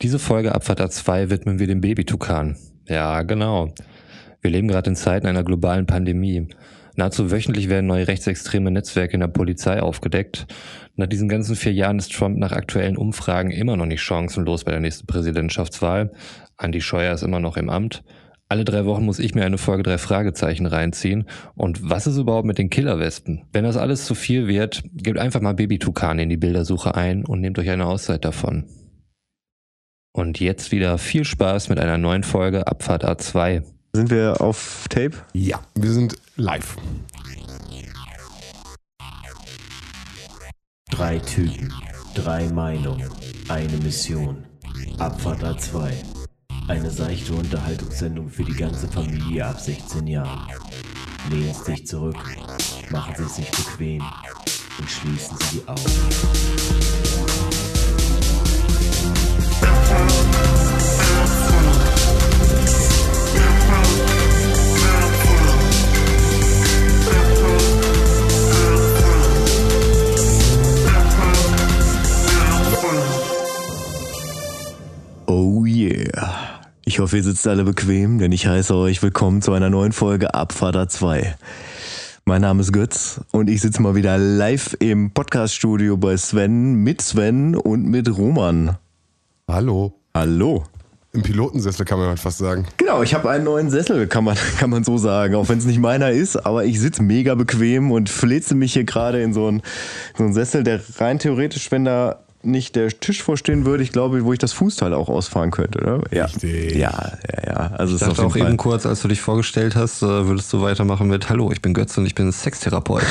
Diese Folge Abfahrt A2 widmen wir dem Baby-Tukan. Ja, genau. Wir leben gerade in Zeiten einer globalen Pandemie. Nahezu wöchentlich werden neue rechtsextreme Netzwerke in der Polizei aufgedeckt. Nach diesen ganzen vier Jahren ist Trump nach aktuellen Umfragen immer noch nicht chancenlos bei der nächsten Präsidentschaftswahl. Andy Scheuer ist immer noch im Amt. Alle drei Wochen muss ich mir eine Folge drei Fragezeichen reinziehen. Und was ist überhaupt mit den Killerwespen? Wenn das alles zu viel wird, gebt einfach mal Baby-Tukan in die Bildersuche ein und nehmt euch eine Auszeit davon. Und jetzt wieder viel Spaß mit einer neuen Folge Abfahrt A2. Sind wir auf Tape? Ja, wir sind live. Drei Typen, drei Meinungen, eine Mission. Abfahrt A2. Eine seichte Unterhaltungssendung für die ganze Familie ab 16 Jahren. Lehnen Sie sich zurück, machen Sie es sich bequem und schließen Sie die Augen. Oh yeah. Ich hoffe, ihr sitzt alle bequem, denn ich heiße euch willkommen zu einer neuen Folge Abfahrt 2. Mein Name ist Götz und ich sitze mal wieder live im Podcaststudio bei Sven, mit Sven und mit Roman. Hallo. Hallo. Im Pilotensessel kann man halt fast sagen. Genau, ich habe einen neuen Sessel, kann man, kann man so sagen, auch wenn es nicht meiner ist, aber ich sitze mega bequem und fläze mich hier gerade in so einen, so einen Sessel, der rein theoretisch, wenn da nicht der Tisch vorstehen würde, ich glaube, wo ich das Fußteil auch ausfahren könnte, oder? Ja. Richtig. Ja, ja, ja. Also es Ich dachte auch jeden eben Fall. kurz, als du dich vorgestellt hast, äh, würdest du weitermachen mit Hallo, ich bin Götz und ich bin Sextherapeut.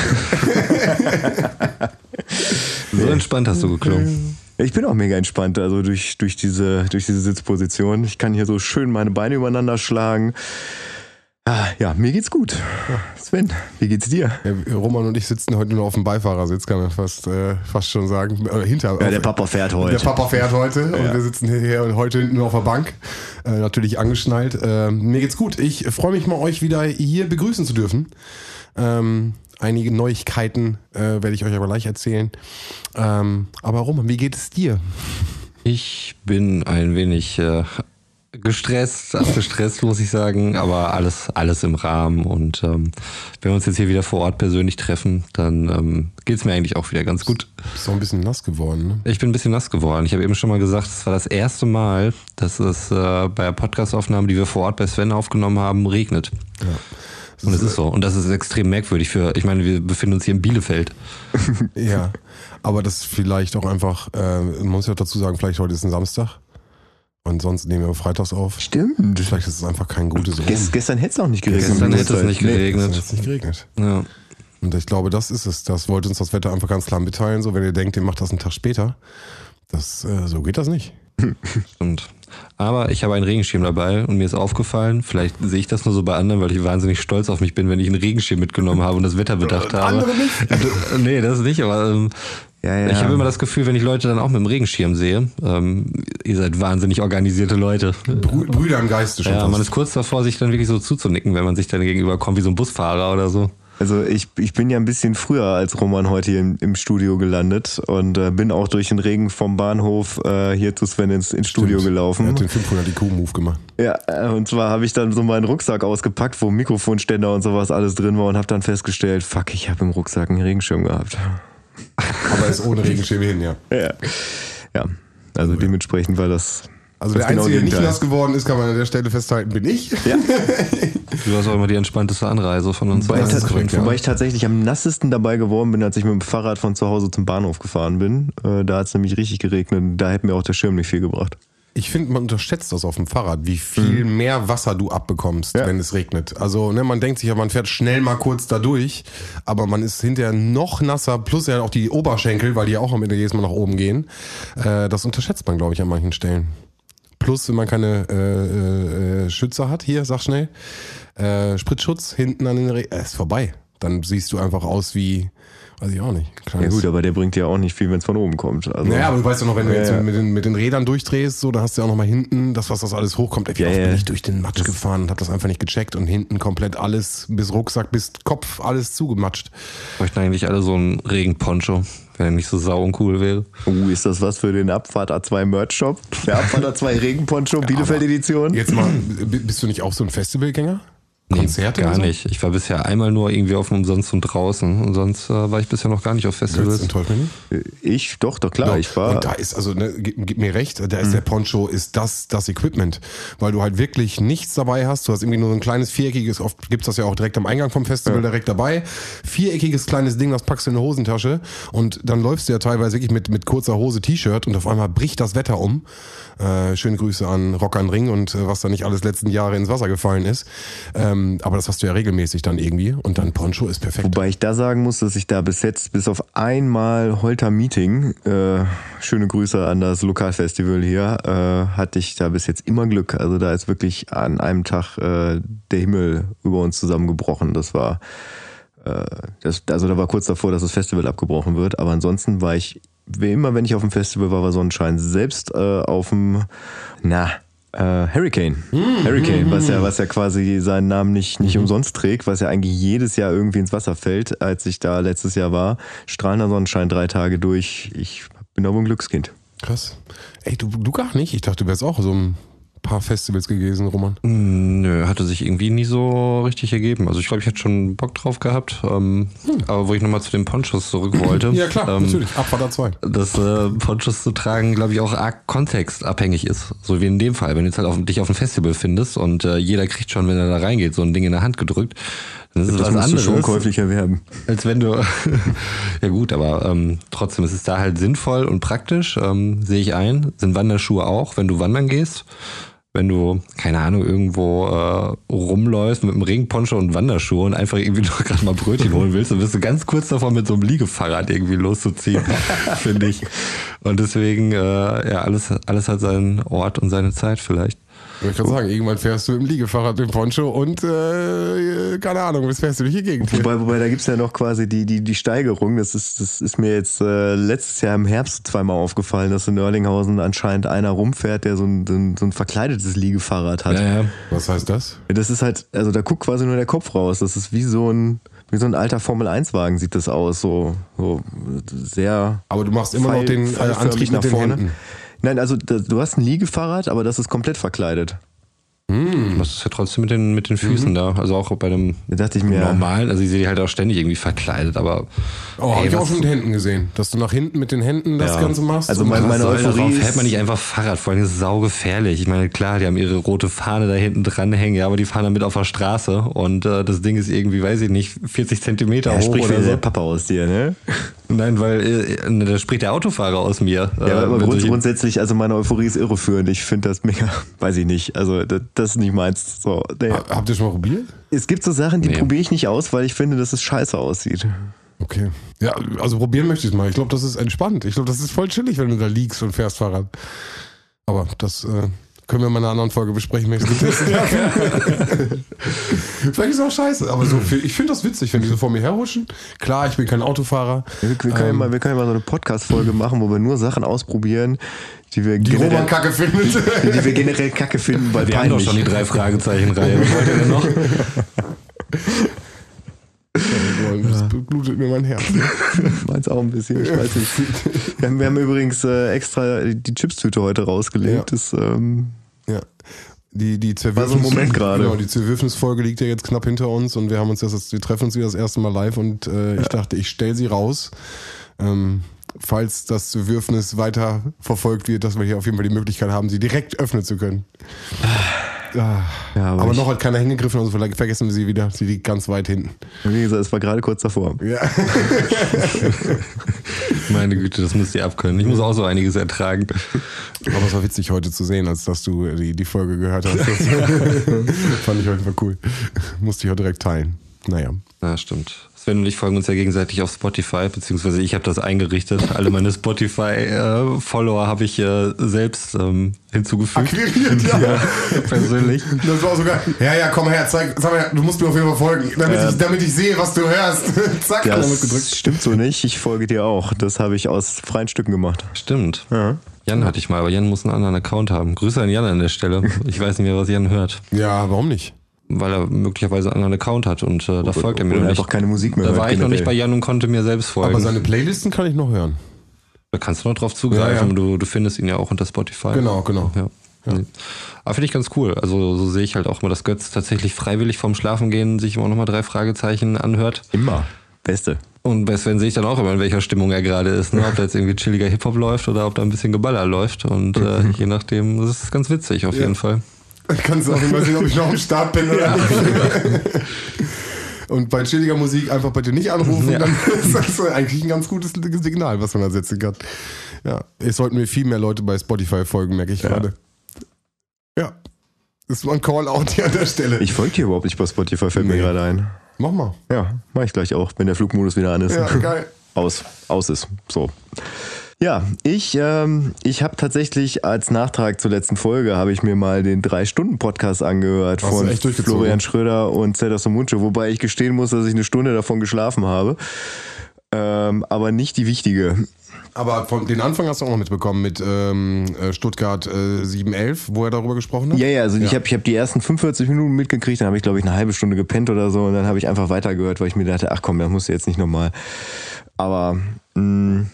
so entspannt hast du geklungen. Ich bin auch mega entspannt, also durch, durch, diese, durch diese Sitzposition. Ich kann hier so schön meine Beine übereinander schlagen. Ah, ja, mir geht's gut. Sven, wie geht's dir? Ja, Roman und ich sitzen heute nur auf dem Beifahrersitz, kann man fast, äh, fast schon sagen. Äh, hinter, Ja, der Papa fährt heute. Der Papa fährt heute und wir sitzen hier und heute hinten nur auf der Bank, äh, natürlich angeschnallt. Äh, mir geht's gut. Ich freue mich mal, euch wieder hier begrüßen zu dürfen. Ähm, einige Neuigkeiten äh, werde ich euch aber gleich erzählen. Ähm, aber Roman, wie geht es dir? Ich bin ein wenig äh, gestresst, abgestresst, muss ich sagen, aber alles, alles im Rahmen. Und ähm, wenn wir uns jetzt hier wieder vor Ort persönlich treffen, dann ähm, geht's mir eigentlich auch wieder ganz gut. Bist doch ein bisschen nass geworden, ne? Ich bin ein bisschen nass geworden. Ich habe eben schon mal gesagt, es war das erste Mal, dass es äh, bei Podcast-Aufnahmen, die wir vor Ort bei Sven aufgenommen haben, regnet. Und es ist so. Und das ist extrem merkwürdig für, ich meine, wir befinden uns hier in Bielefeld. Ja, aber das vielleicht auch einfach, äh, man muss ja dazu sagen, vielleicht heute ist ein Samstag und sonst nehmen wir freitags auf. Stimmt. Vielleicht ist es einfach kein gutes Rum. Ges gestern hätte es auch nicht geregnet. Gestern hätte es nicht Nee. Es geregnet. nicht geregnet. Ja. Und ich glaube, das ist es. Das wollte uns das Wetter einfach ganz klar mitteilen. So, wenn ihr denkt, ihr macht das einen Tag später, das, äh, so geht das nicht. Stimmt. Aber ich habe einen Regenschirm dabei und mir ist aufgefallen, vielleicht sehe ich das nur so bei anderen, weil ich wahnsinnig stolz auf mich bin, wenn ich einen Regenschirm mitgenommen habe und das Wetter bedacht habe. andere nicht. nee, das nicht, aber ähm, Ja, ja. ich habe immer das Gefühl, wenn ich Leute dann auch mit dem Regenschirm sehe, ähm, ihr seid wahnsinnig organisierte Leute. Brü Brüder im Geiste schon. Ja, fast. man ist kurz davor, sich dann wirklich so zuzunicken, wenn man sich dann gegenüber kommt wie so ein Busfahrer oder so. Also ich, ich bin ja ein bisschen früher als Roman heute hier im, im Studio gelandet und äh, bin auch durch den Regen vom Bahnhof äh, hier zu Sven ins, ins Studio Stimmt. gelaufen. Er hat den 500 IQ-Move gemacht. Ja, äh, und zwar habe ich dann so meinen Rucksack ausgepackt, wo Mikrofonständer und sowas alles drin war und habe dann festgestellt, fuck, ich habe im Rucksack einen Regenschirm gehabt. Aber er ist ohne Regenschirm hin, ja. Ja, ja also dementsprechend war das. Also das der Einzige, der nicht nass geworden ist, kann man an der Stelle festhalten, bin ich. Du hast auch immer die entspannteste Anreise von uns. Wobei, ich, korrekt, ja. wobei ich tatsächlich am nassesten dabei geworden bin, als ich mit dem Fahrrad von zu Hause zum Bahnhof gefahren bin. Äh, da hat es nämlich richtig geregnet. Da hätte mir auch der Schirm nicht viel gebracht. Ich finde, man unterschätzt das auf dem Fahrrad, wie viel mehr Wasser du abbekommst, Ja. wenn es regnet. Also, ne, man denkt sich ja, man fährt schnell mal kurz da durch, aber man ist hinterher noch nasser, plus ja auch die Oberschenkel, weil die ja auch am Ende jedes Mal nach oben gehen. Äh, das unterschätzt man, glaube ich, an manchen Stellen. Plus, wenn man keine äh, äh, Schützer hat, hier, sag schnell, äh, Spritzschutz hinten an den Re äh, ist vorbei. Dann siehst du einfach aus wie, weiß ich auch nicht. Ja kleines- gut, aber der bringt ja auch nicht viel, wenn es von oben kommt. Also, naja, aber du weißt ja noch, wenn du Ja, jetzt ja. mit den, mit den Rädern durchdrehst, so, dann hast du ja auch noch mal hinten, das, was das alles hochkommt. Ey, wie Ja, oft ja. bin ich durch den Matsch gefahren und hab das einfach nicht gecheckt und hinten komplett alles, bis Rucksack, bis Kopf, alles zugematscht. bräuchten eigentlich alle so einen Regenponcho. Wenn er nicht so sau uncool wäre. Uh, ist das was für den Abfahrt A2 Merch Shop? Der Abfahrt A2 Regenponcho Bielefeld Edition? Jetzt mal, bist du nicht auch so ein Festivalgänger? Konzerte gar so? nicht. Ich war bisher einmal nur irgendwie auf dem Umsonst und draußen und sonst äh, war ich bisher noch gar nicht auf Festivals. enttäuscht mich nicht. Ich, doch, doch, klar. Ich war. Und da ist, also, ne, gib, gib mir recht, da ist der Poncho, ist das, das Equipment. Weil du halt wirklich nichts dabei hast. Du hast irgendwie nur so ein kleines viereckiges, oft gibt's das ja auch direkt am Eingang vom Festival direkt dabei. Viereckiges kleines Ding, das packst du in eine Hosentasche. Und dann läufst du ja teilweise wirklich mit, mit kurzer Hose, T-Shirt und auf einmal bricht das Wetter um. Äh, schöne Grüße an Rock an Ring und äh, was da nicht alles letzten Jahre ins Wasser gefallen ist. Ähm, aber das hast du ja regelmäßig dann irgendwie. Und dann Poncho ist perfekt. Wobei ich da sagen muss, dass ich da bis jetzt, bis auf einmal Holter Meeting, äh, schöne Grüße an das Lokalfestival hier, äh, hatte ich da bis jetzt immer Glück. Also da ist wirklich an einem Tag äh, der Himmel über uns zusammengebrochen. Das war, äh, das, also da war kurz davor, dass das Festival abgebrochen wird. Aber ansonsten war ich, wie immer, wenn ich auf dem Festival war, war Sonnenschein. Selbst äh, auf dem, na, äh, Hurricane. Hurricane, was ja, was ja quasi seinen Namen nicht, nicht umsonst trägt, was ja eigentlich jedes Jahr irgendwie ins Wasser fällt, als ich da letztes Jahr war. Strahlender Sonnenschein drei Tage durch. Ich bin aber ein Glückskind. Krass. Ey, du, du gar nicht. Ich dachte, du wärst auch so ein paar Festivals gewesen, Roman. Mm, Nö, hatte sich irgendwie nie so richtig ergeben. Also ich glaube, ich hätte schon Bock drauf gehabt. Ähm, Aber wo ich nochmal zu den Ponchos zurück wollte. Ja, klar, ähm, natürlich. Abfahrt A2. dass äh, Ponchos zu tragen, glaube ich, auch arg kontextabhängig ist. So wie in dem Fall. Wenn du jetzt halt auf, dich auf ein Festival findest und äh, jeder kriegt schon, wenn er da reingeht, so ein Ding in der Hand gedrückt, dann ist Das was musst du anderes. schon käuflich erwerben. Als wenn du. ja, gut, aber ähm, trotzdem ist es da halt sinnvoll und praktisch, ähm, sehe ich ein. Sind Wanderschuhe auch, wenn du wandern gehst. Wenn du, keine Ahnung, irgendwo äh, rumläufst mit einem Regenponcho und Wanderschuhe und einfach irgendwie nur gerade mal Brötchen holen willst, dann bist du ganz kurz davor, mit so einem Liegefahrrad irgendwie loszuziehen, finde ich. Und deswegen, äh, ja, alles, alles hat seinen Ort und seine Zeit vielleicht. Ich kann sagen, irgendwann fährst du im Liegefahrrad mit Poncho und äh, keine Ahnung, was fährst du durch die Gegend hier. Wobei, wobei da gibt's ja noch quasi die, die, die Steigerung. Das ist, das ist mir jetzt äh, letztes Jahr im Herbst zweimal aufgefallen, dass in Nörlinghausen anscheinend einer rumfährt, der so ein, so ein, so ein verkleidetes Liegefahrrad hat. ja. Was heißt das? Das ist halt, also da guckt quasi nur der Kopf raus. Das ist wie so ein, wie so ein alter Formel-1-Wagen sieht das aus. So, so sehr. Aber du machst immer noch den äh, Antrieb nach vorne. Händen. Nein, also du hast ein Liegefahrrad, aber das ist komplett verkleidet. Das ist ja trotzdem mit den, mit den Füßen da. Also auch bei dem Da dachte ich mir, normalen, also ich sehe die halt auch ständig irgendwie verkleidet, aber Oh, hab Ey, ich auch schon mit den Händen gesehen. Dass du nach hinten mit den Händen das Ja. Ganze machst. Also meine soll Euphorie ist- fährt man nicht einfach Fahrrad, vor allem ist es saugefährlich. Ich meine, klar, die haben ihre rote Fahne da hinten dranhängen, ja, aber die fahren damit auf der Straße und äh, das Ding ist irgendwie, weiß ich nicht, 40 Zentimeter ja, hoch spricht oder wieder so. der Papa aus dir, ne? Nein, weil äh, da spricht der Autofahrer aus mir. Ja, äh, aber grundsätzlich, also meine Euphorie ist irreführend. Ich finde das mega, weiß ich nicht. Also das, das ist nicht meins. So, nee. Ha- Habt ihr schon mal probiert? Es gibt so Sachen, die Nee. probiere ich nicht aus, weil ich finde, dass es scheiße aussieht. Okay. Ja, also probieren möchte ich es mal. Ich glaube, das ist entspannt. Ich glaube, das ist voll chillig, wenn du da liegst und fährst Fahrrad. Aber das äh, können wir mal in einer anderen Folge besprechen. wenn ich's getestet habe. Vielleicht ist es auch scheiße, aber so, ich finde das witzig, wenn die so vor mir herhuschen. Klar, ich bin kein Autofahrer. Wir, wir, können, ja Ähm. mal, wir können mal so eine Podcast-Folge machen, wo wir nur Sachen ausprobieren, die wir, Die generell, Roman Kacke findet. die wir generell kacke finden, weil Wir haben doch peinlich. schon die drei Fragezeichen-Reihe. Was wollt ihr denn noch? Das blutet mir mein Herz. Meins auch ein bisschen, ich weiß nicht. Wir haben, wir haben übrigens äh, extra die Chipstüte heute rausgelegt. Ja. Das, ähm. Die, die War so ein Moment gerade. Genau, die Zerwürfnisfolge liegt ja jetzt knapp hinter uns und wir haben uns das, wir treffen uns wieder das erste Mal live und äh, ich dachte, ich stelle sie raus. Ähm, falls das Zerwürfnis weiter verfolgt wird, dass wir hier auf jeden Fall die Möglichkeit haben, sie direkt öffnen zu können. Ah. ja, aber, Aber noch hat keiner hingegriffen, also vielleicht vergessen wir sie wieder. Sie liegt ganz weit hinten. wie gesagt, es war gerade kurz davor. Ja. Meine Güte, das müsst ihr abkönnen. Ich muss auch so einiges ertragen. Aber es war witzig heute zu sehen, als dass du die, die Folge gehört hast. Das fand ich heute mal cool. Musste ich auch direkt teilen. Naja. Ja, stimmt. Sven und ich folgen uns ja gegenseitig auf Spotify, beziehungsweise ich habe das eingerichtet. Alle meine Spotify-Follower habe ich äh, selbst ähm, hinzugefügt. Akquiriert, ja. Persönlich. Das war sogar. Ja, ja, komm her, zeig, sag mal, du musst mir auf jeden Fall folgen, damit, ich, damit ich sehe, was du hörst. Zack, Ja, das gedrückt. stimmt so nicht. Ich folge dir auch. Das habe ich aus freien Stücken gemacht. Stimmt. Ja. Jan hatte ich mal, aber Jan muss einen anderen Account haben. Grüße an Jan an der Stelle. Ich weiß nicht mehr, was Jan hört. Ja, warum nicht? Weil er möglicherweise einen anderen Account hat und äh, da folgt er mir Oder noch nicht. keine Musik mehr Da hört war ich noch nicht bei generell. Jan und konnte mir selbst folgen. Aber seine Playlisten kann ich noch hören. da kannst du noch drauf zugreifen. Ja, ja. Du, du findest ihn ja auch unter Spotify. Genau, genau. Ja. Nee. Aber finde ich ganz cool. Also so sehe ich halt auch mal, dass Götz tatsächlich freiwillig vorm Schlafengehen sich immer noch mal drei Fragezeichen anhört. Immer. Beste. Und bei Sven sehe ich dann auch immer, in welcher Stimmung er gerade ist. Ne? Ob da jetzt irgendwie chilliger Hip-Hop läuft oder ob da ein bisschen Geballer läuft. Und äh, je nachdem, das ist ganz witzig auf jeden Fall. Kannst du auch immer sehen, ob ich noch am Start bin oder nicht. Und bei chilliger Musik einfach bei dir nicht anrufen, Ja. dann ist das eigentlich ein ganz gutes Signal, was man da setzen kann. Ja, es sollten mir viel mehr Leute bei Spotify folgen, merke ich gerade. Ja, das war ein Call-out hier an der Stelle. Ich folge dir überhaupt nicht bei Spotify, fällt mir Nee. gerade ein. Mach mal. Ja, mach ich gleich auch, wenn der Flugmodus wieder an ist. Ja, geil. aus, aus ist. So. Ja, ich, ähm, ich habe tatsächlich als Nachtrag zur letzten Folge habe ich mir mal den drei Stunden Podcast angehört Hast von? Florian Schröder und Zelda Somuncu, wobei ich gestehen muss, dass ich eine Stunde davon geschlafen habe, ähm, aber nicht die wichtige. Aber von den Anfang hast du auch noch mitbekommen mit ähm, äh, Stuttgart äh, 711, wo er darüber gesprochen hat? Ja, ja, also ich habe ich hab die ersten 45 Minuten mitgekriegt, dann habe ich glaube ich eine halbe Stunde gepennt oder so und dann habe ich einfach weitergehört, weil ich mir dachte, ach komm, das musst du jetzt nicht nochmal. Aber mh,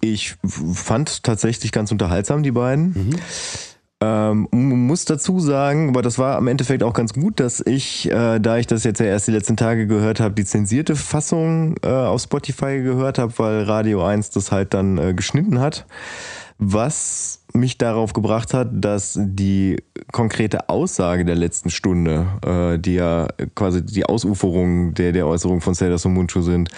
ich fand tatsächlich ganz unterhaltsam die beiden. Ähm, m- muss dazu sagen, aber das war am Endeffekt auch ganz gut, dass ich, äh, da ich das jetzt ja erst die letzten Tage gehört habe, die zensierte Fassung äh, auf Spotify gehört habe, weil Radio 1 das halt dann äh, geschnitten hat. Was mich darauf gebracht hat, dass die konkrete Aussage der letzten Stunde, äh, die ja quasi die Ausuferung der, der Äußerung von Seldas und Munchu sind,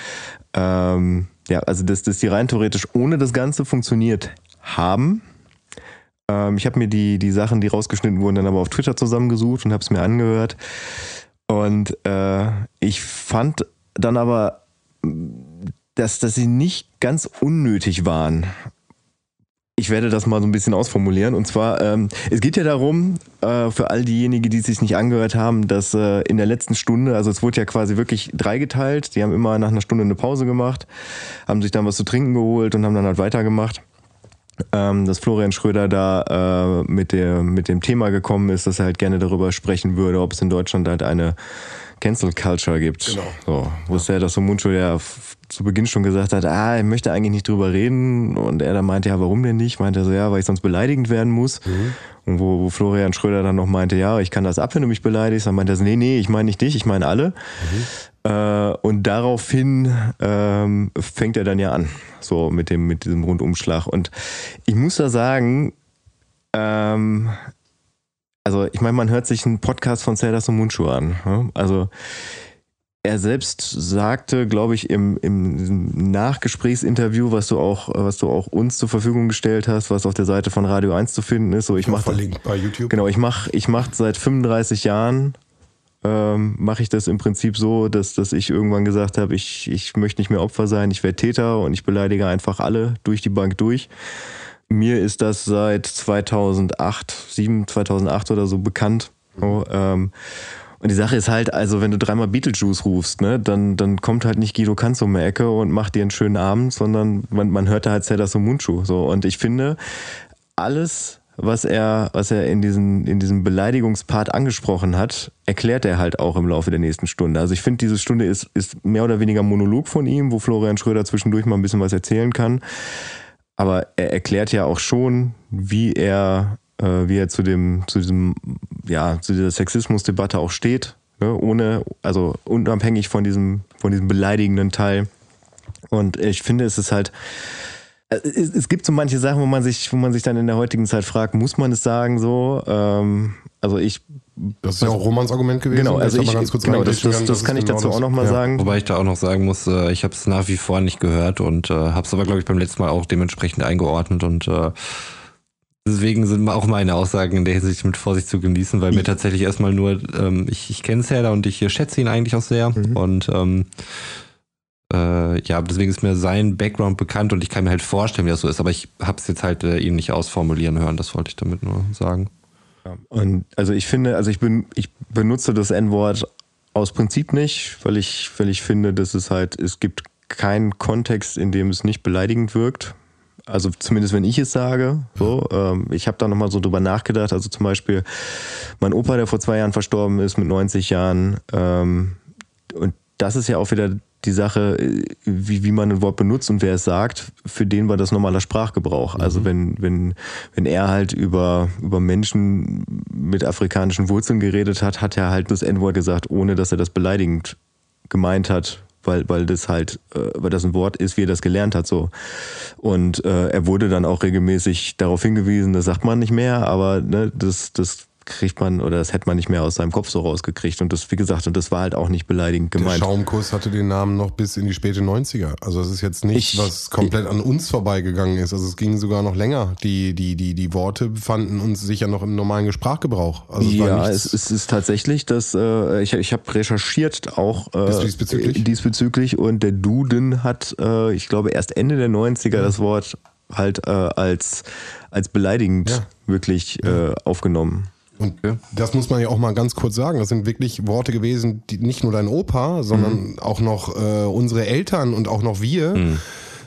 ähm, ja, also dass, dass die rein theoretisch ohne das Ganze funktioniert haben. Ähm, ich habe mir die, die Sachen, die rausgeschnitten wurden, dann aber auf Twitter zusammengesucht und habe es mir angehört. Und äh, ich fand dann aber, dass, dass sie nicht ganz unnötig waren. Ich werde das mal so ein bisschen ausformulieren. Und zwar, ähm, es geht ja darum, äh, für all diejenigen, die es sich nicht angehört haben, dass äh, in der letzten Stunde, also es wurde ja quasi wirklich dreigeteilt, die haben immer nach einer Stunde eine Pause gemacht, haben sich dann was zu trinken geholt und haben dann halt weitergemacht ähm, dass Florian Schröder da äh, mit, der, mit dem Thema gekommen ist, dass er halt gerne darüber sprechen würde, ob es in Deutschland halt eine Cancel Culture gibt. Genau. So, wo es ja das so Mundschuh ja zu Beginn schon gesagt hat, ah, er möchte eigentlich nicht drüber reden. Und er dann meinte, ja, warum denn nicht? Meinte er so, ja, weil ich sonst beleidigend werden muss. Und wo, wo Florian Schröder dann noch meinte, ja, ich kann das ab, wenn du mich beleidigst. Dann meinte er so, nee, nee, ich meine nicht dich, ich meine alle. Äh, und daraufhin ähm, fängt er dann ja an, so mit dem mit diesem Rundumschlag. Und ich muss da sagen, ähm, also ich meine, man hört sich einen Podcast von Zelda und Mundschuh an. ne? Also er selbst sagte, glaube ich, im, im Nachgesprächsinterview, was du auch, was du auch uns zur Verfügung gestellt hast, was auf der Seite von Radio 1 zu finden ist, so ich mache verlinkt bei YouTube. Genau, ich mache ich mach seit 35 Jahren ähm, mache ich das im Prinzip so, dass, dass ich irgendwann gesagt habe, ich, ich möchte nicht mehr Opfer sein, ich werde Täter und ich beleidige einfach alle durch die Bank durch. Mir ist das seit 2008, 7, 2008 oder so bekannt. So, ähm, und die Sache ist halt, also wenn du dreimal Beetlejuice rufst, ne, dann, dann kommt halt nicht Guido Kanz um die Ecke und macht dir einen schönen Abend, sondern man, man hört da halt Zelda Mundschuh. So. Und ich finde, alles, was er, was er in, diesen, in diesem Beleidigungspart angesprochen hat, erklärt er halt auch im Laufe der nächsten Stunde. Also ich finde, diese Stunde ist, ist mehr oder weniger Monolog von ihm, wo Florian Schröder zwischendurch mal ein bisschen was erzählen kann. Aber er erklärt ja auch schon, wie er, äh, wie er zu dem, zu diesem, ja, zu dieser Sexismusdebatte auch steht, ne? ohne, also unabhängig von diesem, von diesem beleidigenden Teil. Und ich finde, es ist halt, es, es gibt so manche Sachen, wo man sich, wo man sich dann in der heutigen Zeit fragt, muss man es sagen so? Ähm, also ich, Das ist ja auch Romans Argument gewesen. genau, wenn also ich, mal ganz kurz genau, das, das, das ist kann ich genau dazu das. auch nochmal Ja. sagen. Wobei ich da auch noch sagen muss, äh, ich habe es nach wie vor nicht gehört und äh, habe es aber, glaube ich, beim letzten Mal auch dementsprechend eingeordnet und äh, deswegen sind auch meine Aussagen in der Hinsicht mit Vorsicht zu genießen, weil mir tatsächlich erstmal nur, ähm, ich, ich kenne Serda und ich schätze ihn eigentlich auch sehr und ähm, äh, ja, deswegen ist mir sein Background bekannt und ich kann mir halt vorstellen, wie das so ist, aber ich habe es jetzt halt äh, ihn nicht ausformulieren hören, das wollte ich damit nur sagen. Und also ich finde, also ich bin, ich benutze das N-Wort aus Prinzip nicht, weil ich, weil ich finde, dass es halt, es gibt keinen Kontext, in dem es nicht beleidigend wirkt. Also zumindest wenn ich es sage. So, ähm, ich habe da nochmal so drüber nachgedacht. Also zum Beispiel mein Opa, der vor zwei Jahren verstorben ist mit 90 Jahren. Ähm, und das ist ja auch wieder die Sache, äh, wie, wie man ein Wort benutzt und wer es sagt, für den war das normaler Sprachgebrauch. Also wenn, wenn, wenn er halt über, über Menschen mit afrikanischen Wurzeln geredet hat, hat er halt das N-Wort gesagt, ohne dass er das beleidigend gemeint hat, weil, weil das halt, äh, weil das ein Wort ist, wie er das gelernt hat, so. Und äh, er wurde dann auch regelmäßig darauf hingewiesen, das sagt man nicht mehr, aber ne, das, das kriegt man oder das hätte man nicht mehr aus seinem Kopf so rausgekriegt. Und das, wie gesagt, und das war halt auch nicht beleidigend Der gemeint. Schaumkuss hatte den Namen noch bis in die späte 90er. Also es ist jetzt nicht, Ich- was komplett an uns vorbeigegangen ist. Also es ging sogar noch länger. Die, die, die, die Worte befanden uns sicher noch im normalen Sprachgebrauch. Also es ja, nichts, es, es ist tatsächlich, dass äh, ich, ich habe recherchiert auch äh, Bist du diesbezüglich? diesbezüglich und der Duden hat, äh, ich glaube, erst Ende der 90er das Wort halt äh, als, als beleidigend Ja. wirklich äh, aufgenommen. Und das muss man ja auch mal ganz kurz sagen. Das sind wirklich Worte gewesen, die nicht nur dein Opa, sondern Mhm. auch noch äh, unsere Eltern und auch noch wir.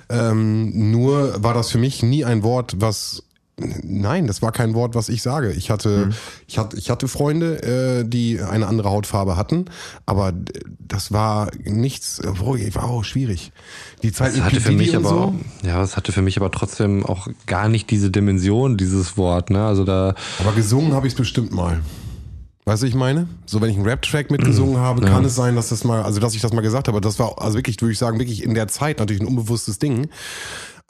Ähm, nur war das für mich nie ein Wort, was Nein, das war kein Wort, was ich sage. Ich hatte, ich hatte, ich hatte Freunde, äh, die eine andere Hautfarbe hatten, aber das war nichts. Oh, war auch schwierig. Die Zeit Das hatte für mich aber, so. ja, das hatte für mich aber trotzdem auch gar nicht diese Dimension, dieses Wort, ne? Also da, Aber gesungen habe ich es bestimmt mal. Weißt du, ich meine? So, wenn ich einen Rap-Track mitgesungen habe, kann es sein, dass das mal, also dass ich das mal gesagt habe. Das war, also wirklich, würde ich sagen, wirklich in der Zeit natürlich ein unbewusstes Ding.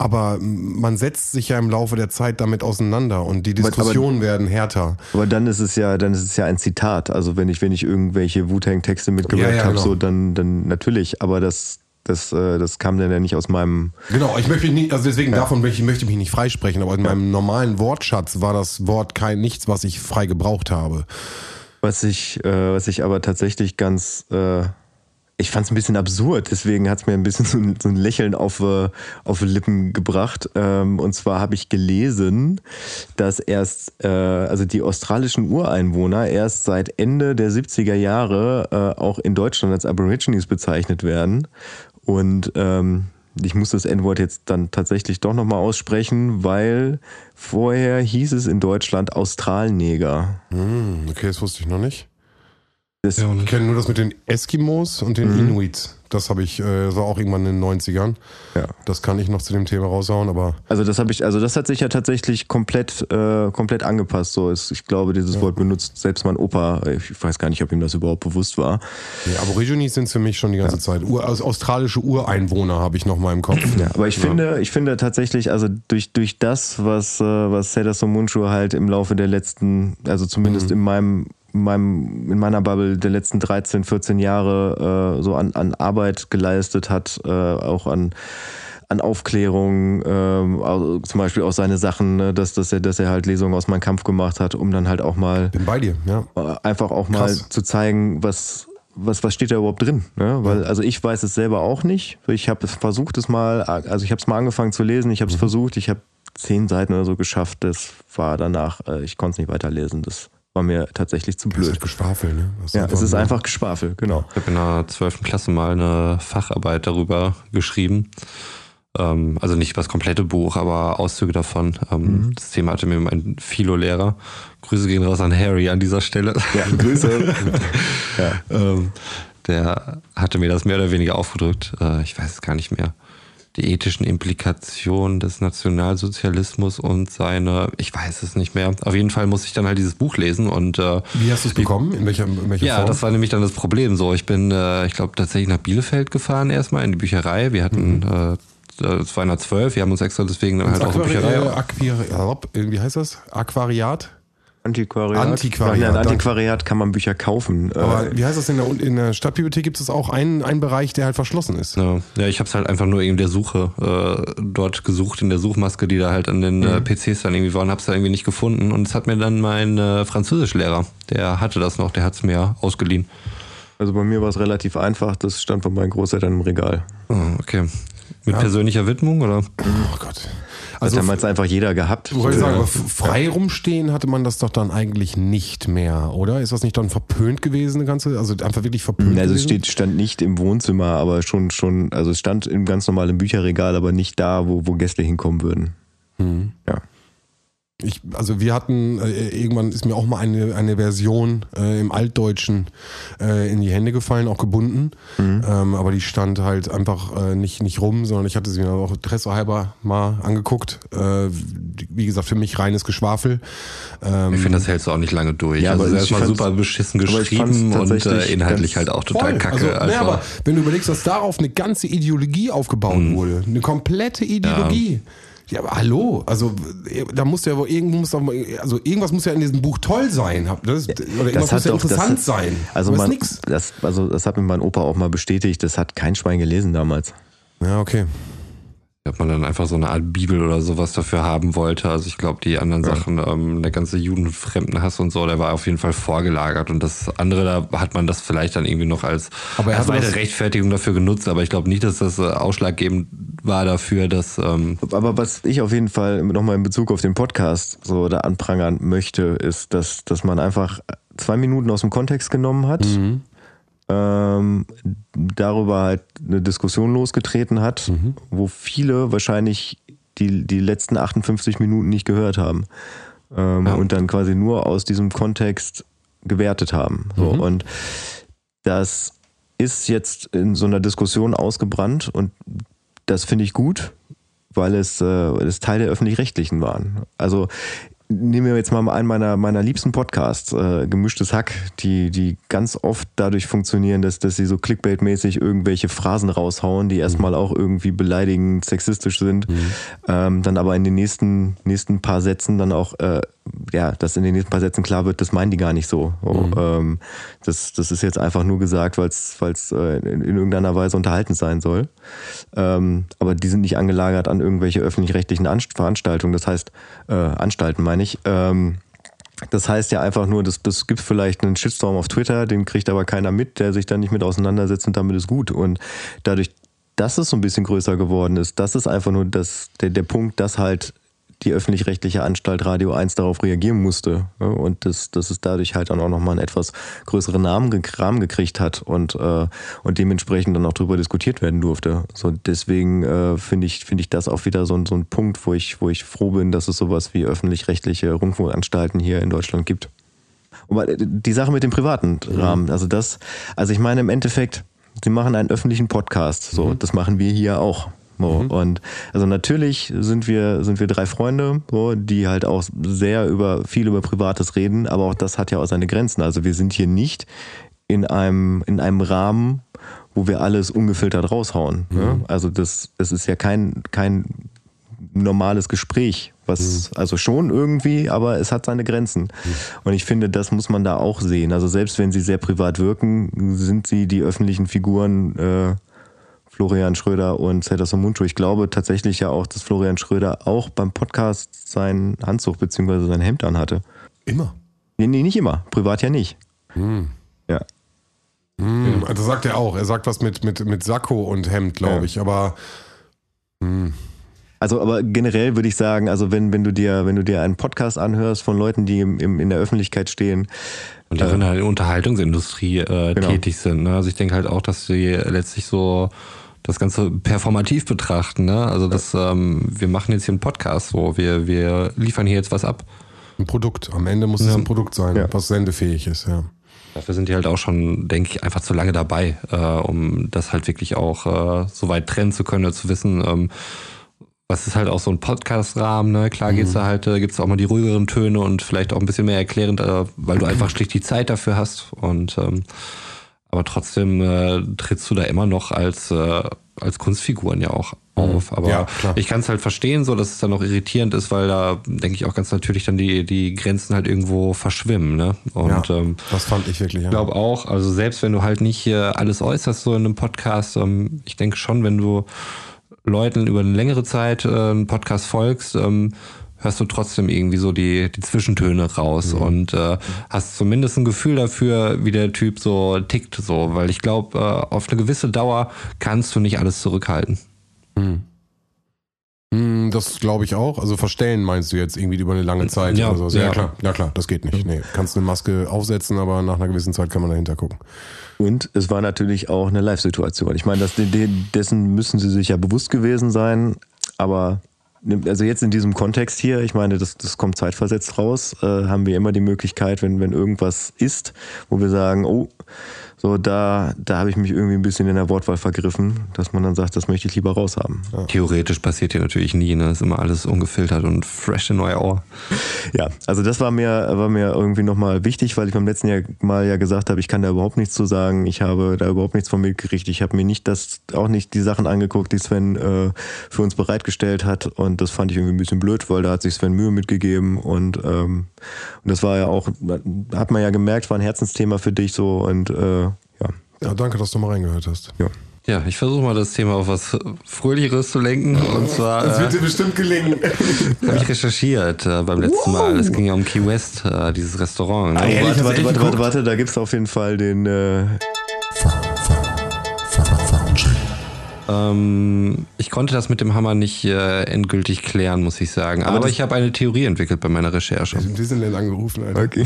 Aber man setzt sich ja im Laufe der Zeit damit auseinander und die Aber- Diskussionen werden härter. Aber dann ist es ja, dann ist es ja ein Zitat. Also wenn ich, wenn ich irgendwelche Wu-Tang-Texte mitgerappt Ja, ja, habe, genau. so dann, dann natürlich. Aber das, das, äh, das kam dann ja nicht aus meinem. Genau, ich möchte mich nicht, also deswegen davon möchte ich, möchte ich mich nicht freisprechen, aber in meinem normalen Wortschatz war das Wort kein nichts, was ich frei gebraucht habe. Was ich, äh, was ich aber tatsächlich ganz, äh, ich fand es ein bisschen absurd, deswegen hat es mir ein bisschen so ein, so ein Lächeln auf, äh, auf Lippen gebracht. Ähm, und zwar habe ich gelesen, dass erst, äh, also die australischen Ureinwohner erst seit Ende der 70er Jahre äh, auch in Deutschland als Aborigines bezeichnet werden. Und ähm, ich muss das N-Wort jetzt dann tatsächlich doch nochmal aussprechen, weil vorher hieß es in Deutschland Australneger. Hm, okay, das wusste ich noch nicht. Das, Ich kenne nur das mit den Eskimos und den Inuits. Das habe ich, äh, das war auch irgendwann in den 90ern. Ja. Das kann ich noch zu dem Thema raushauen, aber Also das habe ich, also das hat sich ja tatsächlich komplett, äh, komplett angepasst. So ist, ich glaube, dieses Wort benutzt selbst mein Opa. Ich weiß gar nicht, ob ihm das überhaupt bewusst war. die Aborigines sind für mich schon die ganze Zeit. Ur, also australische Ureinwohner habe ich noch mal im Kopf. Ja, aber ich finde, ich finde tatsächlich, also durch, durch das, was, äh, was Seda Somunchu halt im Laufe der letzten, also zumindest in meinem, meinem, in meiner Bubble der letzten 13, 14 Jahre äh, so an, an Arbeit geleistet hat, äh, auch an an Aufklärung, ähm, also zum Beispiel auch seine Sachen, ne, dass, dass er, dass er halt Lesungen aus meinem Kampf gemacht hat, um dann halt auch mal Bin bei dir, ja. äh, einfach auch mal Krass. zu zeigen, was, was, was steht da überhaupt drin. Ne? Weil, also ich weiß es selber auch nicht. Ich habe versucht es mal, also ich habe es mal angefangen zu lesen, ich habe es versucht, ich habe zehn Seiten oder so geschafft. Das war danach, äh, ich konnte es nicht weiterlesen. Das war mir tatsächlich zu Das ist blöd. halt Geschwafel, ne? Das Ja, es ist einfach Geschwafel, genau. Ich habe in der 12. Klasse mal eine Facharbeit darüber geschrieben. Ähm, also nicht das komplette Buch, aber Auszüge davon. Ähm, Das Thema hatte mir mein Philo-Lehrer. Grüße gehen raus an Harry an dieser Stelle. Ja, Grüße. ähm, der hatte mir das mehr oder weniger aufgedrückt. Äh, ich weiß es gar nicht mehr. Die ethischen Implikationen des Nationalsozialismus und seine, ich weiß es nicht mehr. Auf jeden Fall muss ich dann halt dieses Buch lesen und äh, Wie hast du es bekommen? In welcher, in welcher ja, Form? das war nämlich dann das Problem. So, ich bin, äh, ich glaube, tatsächlich nach Bielefeld gefahren erstmal in die Bücherei. Wir hatten, äh, es war in der 12, wir haben uns extra deswegen dann halt auch eine Bücherei. äh, Aquari äh, wie heißt das? Aquariat? Antiquariat. Antiquariat, Ja, in. Antiquariat kann man Bücher kaufen. Aber Äh, wie heißt das in der, in der Stadtbibliothek? Gibt es auch einen, einen Bereich, der halt verschlossen ist? Ja, ja ich habe es halt einfach nur in der Suche äh, dort gesucht, in der Suchmaske, die da halt an den äh, PCs dann irgendwie waren, habe es da irgendwie nicht gefunden. Und es hat mir dann mein äh, Französischlehrer, der hatte das noch, der hat es mir ausgeliehen. also bei mir war es relativ einfach. Das stand von meinen Großeltern im Regal. Oh, okay. Mit persönlicher Widmung oder? Oh Gott. Also Also, damals einfach jeder gehabt. ich wollte sagen, aber frei rumstehen hatte man das doch dann eigentlich nicht mehr, oder? Ist das nicht dann verpönt gewesen, eine ganze? Also einfach wirklich verpönt Also es steht, stand nicht im Wohnzimmer, aber schon, schon, also es stand im ganz normalen Bücherregal, aber nicht da, wo, wo Gäste hinkommen würden. Ja. Ich, also wir hatten, äh, irgendwann ist mir auch mal eine, eine Version äh, im Altdeutschen äh, in die Hände gefallen, auch gebunden. Ähm, aber die stand halt einfach äh, nicht, nicht rum, sondern ich hatte sie mir auch Interesse halber mal angeguckt. Äh, wie gesagt, für mich reines Geschwafel. Ähm, Ich finde, das hältst du auch nicht lange durch. Ja, also aber es ist erstmal super beschissen geschrieben und äh, inhaltlich halt auch total Voll. kacke. Also, nee, aber wenn du überlegst, dass darauf eine ganze Ideologie aufgebaut Mhm. wurde, eine komplette Ideologie. Ja. Aber hallo, also da muss ja wohl irgendwo muss doch also irgendwas muss ja in diesem Buch toll sein, das, oder irgendwas muss ja interessant das, sein. Also man, nix. das, also das hat mir mein Opa auch mal bestätigt. Das hat kein Schwein gelesen damals. Ja, okay. Ob man dann einfach so eine Art Bibel oder sowas dafür haben wollte. Also ich glaube, die anderen Sachen, ähm, der ganze Judenfremdenhass und so, der war auf jeden Fall vorgelagert. Und das andere, da hat man das vielleicht dann irgendwie noch als, Aber er als weitere Rechtfertigung dafür genutzt. Aber ich glaube nicht, dass das äh, ausschlaggebend war dafür, dass ähm, Aber was ich auf jeden Fall nochmal in Bezug auf den Podcast so da anprangern möchte, ist, dass, dass man einfach zwei Minuten aus dem Kontext genommen hat, ähm, darüber halt eine Diskussion losgetreten hat, wo viele wahrscheinlich die, die letzten 58 Minuten nicht gehört haben. Ähm, Und dann quasi nur aus diesem Kontext gewertet haben. So. Und das ist jetzt in so einer Diskussion ausgebrannt und das finde ich gut, weil es, äh, es Teil der öffentlich-rechtlichen waren. Also nehmen wir jetzt mal einen meiner, meiner liebsten Podcasts, äh, Gemischtes Hack, die, die ganz oft dadurch funktionieren, dass, dass sie so clickbait-mäßig irgendwelche Phrasen raushauen, die erstmal auch irgendwie beleidigend, sexistisch sind, ähm, dann aber in den nächsten, nächsten paar Sätzen dann auch, äh, ja, dass in den nächsten paar Sätzen klar wird, das meinen die gar nicht so. so ähm, das, das ist jetzt einfach nur gesagt, weil es äh, in, in irgendeiner Weise unterhaltend sein soll. Ähm, aber die sind nicht angelagert an irgendwelche öffentlich-rechtlichen Anst Veranstaltungen, das heißt, äh, Anstalten meine ich. Ähm, das heißt ja einfach nur, das, das gibt vielleicht einen Shitstorm auf Twitter, den kriegt aber keiner mit, der sich dann nicht mit auseinandersetzt und damit ist gut. Und dadurch, dass es so ein bisschen größer geworden ist, das ist einfach nur das, der, der Punkt, dass halt die öffentlich-rechtliche Anstalt Radio 1 darauf reagieren musste. Ja, Und das, dass es dadurch halt dann auch nochmal einen etwas größeren Rahmen gekriegt hat und, äh, und dementsprechend dann auch darüber diskutiert werden durfte. So deswegen äh, finde ich, finde ich das auch wieder so, ein- so ein Punkt, wo ich, wo ich froh bin, dass es sowas wie öffentlich-rechtliche Rundfunkanstalten hier in Deutschland gibt. Aber die Sache mit dem privaten Rahmen, also das, also ich meine im Endeffekt, sie machen einen öffentlichen Podcast, so, das machen wir hier auch. So, Und also natürlich sind wir, sind wir drei Freunde, so, die halt auch sehr über viel über Privates reden, aber auch das hat ja auch seine Grenzen. Also wir sind hier nicht in einem, in einem Rahmen, wo wir alles ungefiltert raushauen. Ne? Also das, das ist ja kein, kein normales Gespräch, was also schon irgendwie, aber es hat seine Grenzen. Und ich finde, das muss man da auch sehen. Also selbst wenn sie sehr privat wirken, sind sie die öffentlichen Figuren äh, Florian Schröder und Zetas Muncho. Ich glaube tatsächlich ja auch, dass Florian Schröder auch beim Podcast seinen Anzug bzw. sein Hemd anhatte. Immer. Nee, nee, nicht immer. Privat ja nicht. Ja. Hm, Das sagt er auch. Er sagt was mit, mit, mit Sakko und Hemd, glaube Ja. ich. Aber Also, aber generell würde ich sagen, also wenn, wenn du dir, wenn du dir einen Podcast anhörst von Leuten, die im, im, in der Öffentlichkeit stehen, Und die in der Unterhaltungsindustrie äh, Genau. tätig sind. Ne? Also ich denke halt auch, dass sie letztlich so das Ganze performativ betrachten. Ne? Also dass ähm, wir machen jetzt hier einen Podcast, so wir, wir liefern hier jetzt was ab. ein Produkt. Am Ende muss es Ja. ein Produkt sein, Ja. was sendefähig ist, ja. Dafür sind die halt auch schon, denke ich, einfach zu lange dabei, äh, um das halt wirklich auch äh, so weit trennen zu können oder zu wissen, ähm, was ist halt auch so ein Podcast-Rahmen, ne? Klar geht's da halt, äh, gibt's auch mal die ruhigeren Töne und vielleicht auch ein bisschen mehr erklärend, äh, weil du einfach schlicht die Zeit dafür hast. Und ähm, aber trotzdem äh, trittst du da immer noch als, äh, als Kunstfiguren ja auch auf. Aber Ja, ich kann es halt verstehen, so dass es dann auch irritierend ist, weil da denke ich auch ganz natürlich dann die, die Grenzen halt irgendwo verschwimmen. Ne? Und ja ähm, das fand ich wirklich, ja. ich glaube auch, also selbst wenn du halt nicht hier alles äußerst so in einem Podcast, ähm, ich denke schon, wenn du Leuten über eine längere Zeit äh, einen Podcast folgst, ähm, hörst du trotzdem irgendwie so die, die Zwischentöne raus und äh, hast zumindest ein Gefühl dafür, wie der Typ so tickt, so, weil ich glaube, äh, auf eine gewisse Dauer kannst du nicht alles zurückhalten. Hm, Das glaube ich auch. Also verstellen meinst du jetzt irgendwie über eine lange Zeit Ja, oder so. Ja, ja. klar, ja klar, das geht nicht. Nee, kannst eine Maske aufsetzen, aber nach einer gewissen Zeit kann man dahinter gucken. Und es war natürlich auch eine Live-Situation. Ich meine, dessen müssen sie sich ja bewusst gewesen sein, aber also jetzt in diesem Kontext hier, ich meine, das, das kommt zeitversetzt raus, äh, haben wir immer die Möglichkeit, wenn, wenn irgendwas ist, wo wir sagen, oh, so, da, da habe ich mich irgendwie ein bisschen in der Wortwahl vergriffen, dass man dann sagt, das möchte ich lieber raushaben. Ja. Theoretisch passiert hier natürlich nie, ne? Das ist immer alles ungefiltert und fresh in euer Ohr. Ja, also das war mir, war mir irgendwie nochmal wichtig, weil ich beim letzten Jahr Mal ja gesagt habe, ich kann da überhaupt nichts zu sagen, ich habe da überhaupt nichts von mitgerichtet, ich habe mir nicht das, auch nicht die Sachen angeguckt, die Sven äh, für uns bereitgestellt hat und das fand ich irgendwie ein bisschen blöd, weil da hat sich Sven Mühe mitgegeben und, ähm, und das war ja auch, hat man ja gemerkt, war ein Herzensthema für dich so und äh, ja, danke, dass du mal reingehört hast. Ja. Ja, ich versuche mal das Thema auf was Fröhlicheres zu lenken. Und zwar. Das wird dir äh, bestimmt gelingen. Habe ich recherchiert äh, beim letzten wow. Mal. Es ging ja um Key West, äh, dieses Restaurant. Ne? Ah, ehrlich, warte, warte, warte, warte, warte, da gibt es auf jeden Fall den. Äh ähm, ich konnte das mit dem Hammer nicht äh, endgültig klären, muss ich sagen. Aber, Aber ich habe eine Theorie entwickelt bei meiner Recherche. Ich bin Disneyland angerufen, Alter. Okay.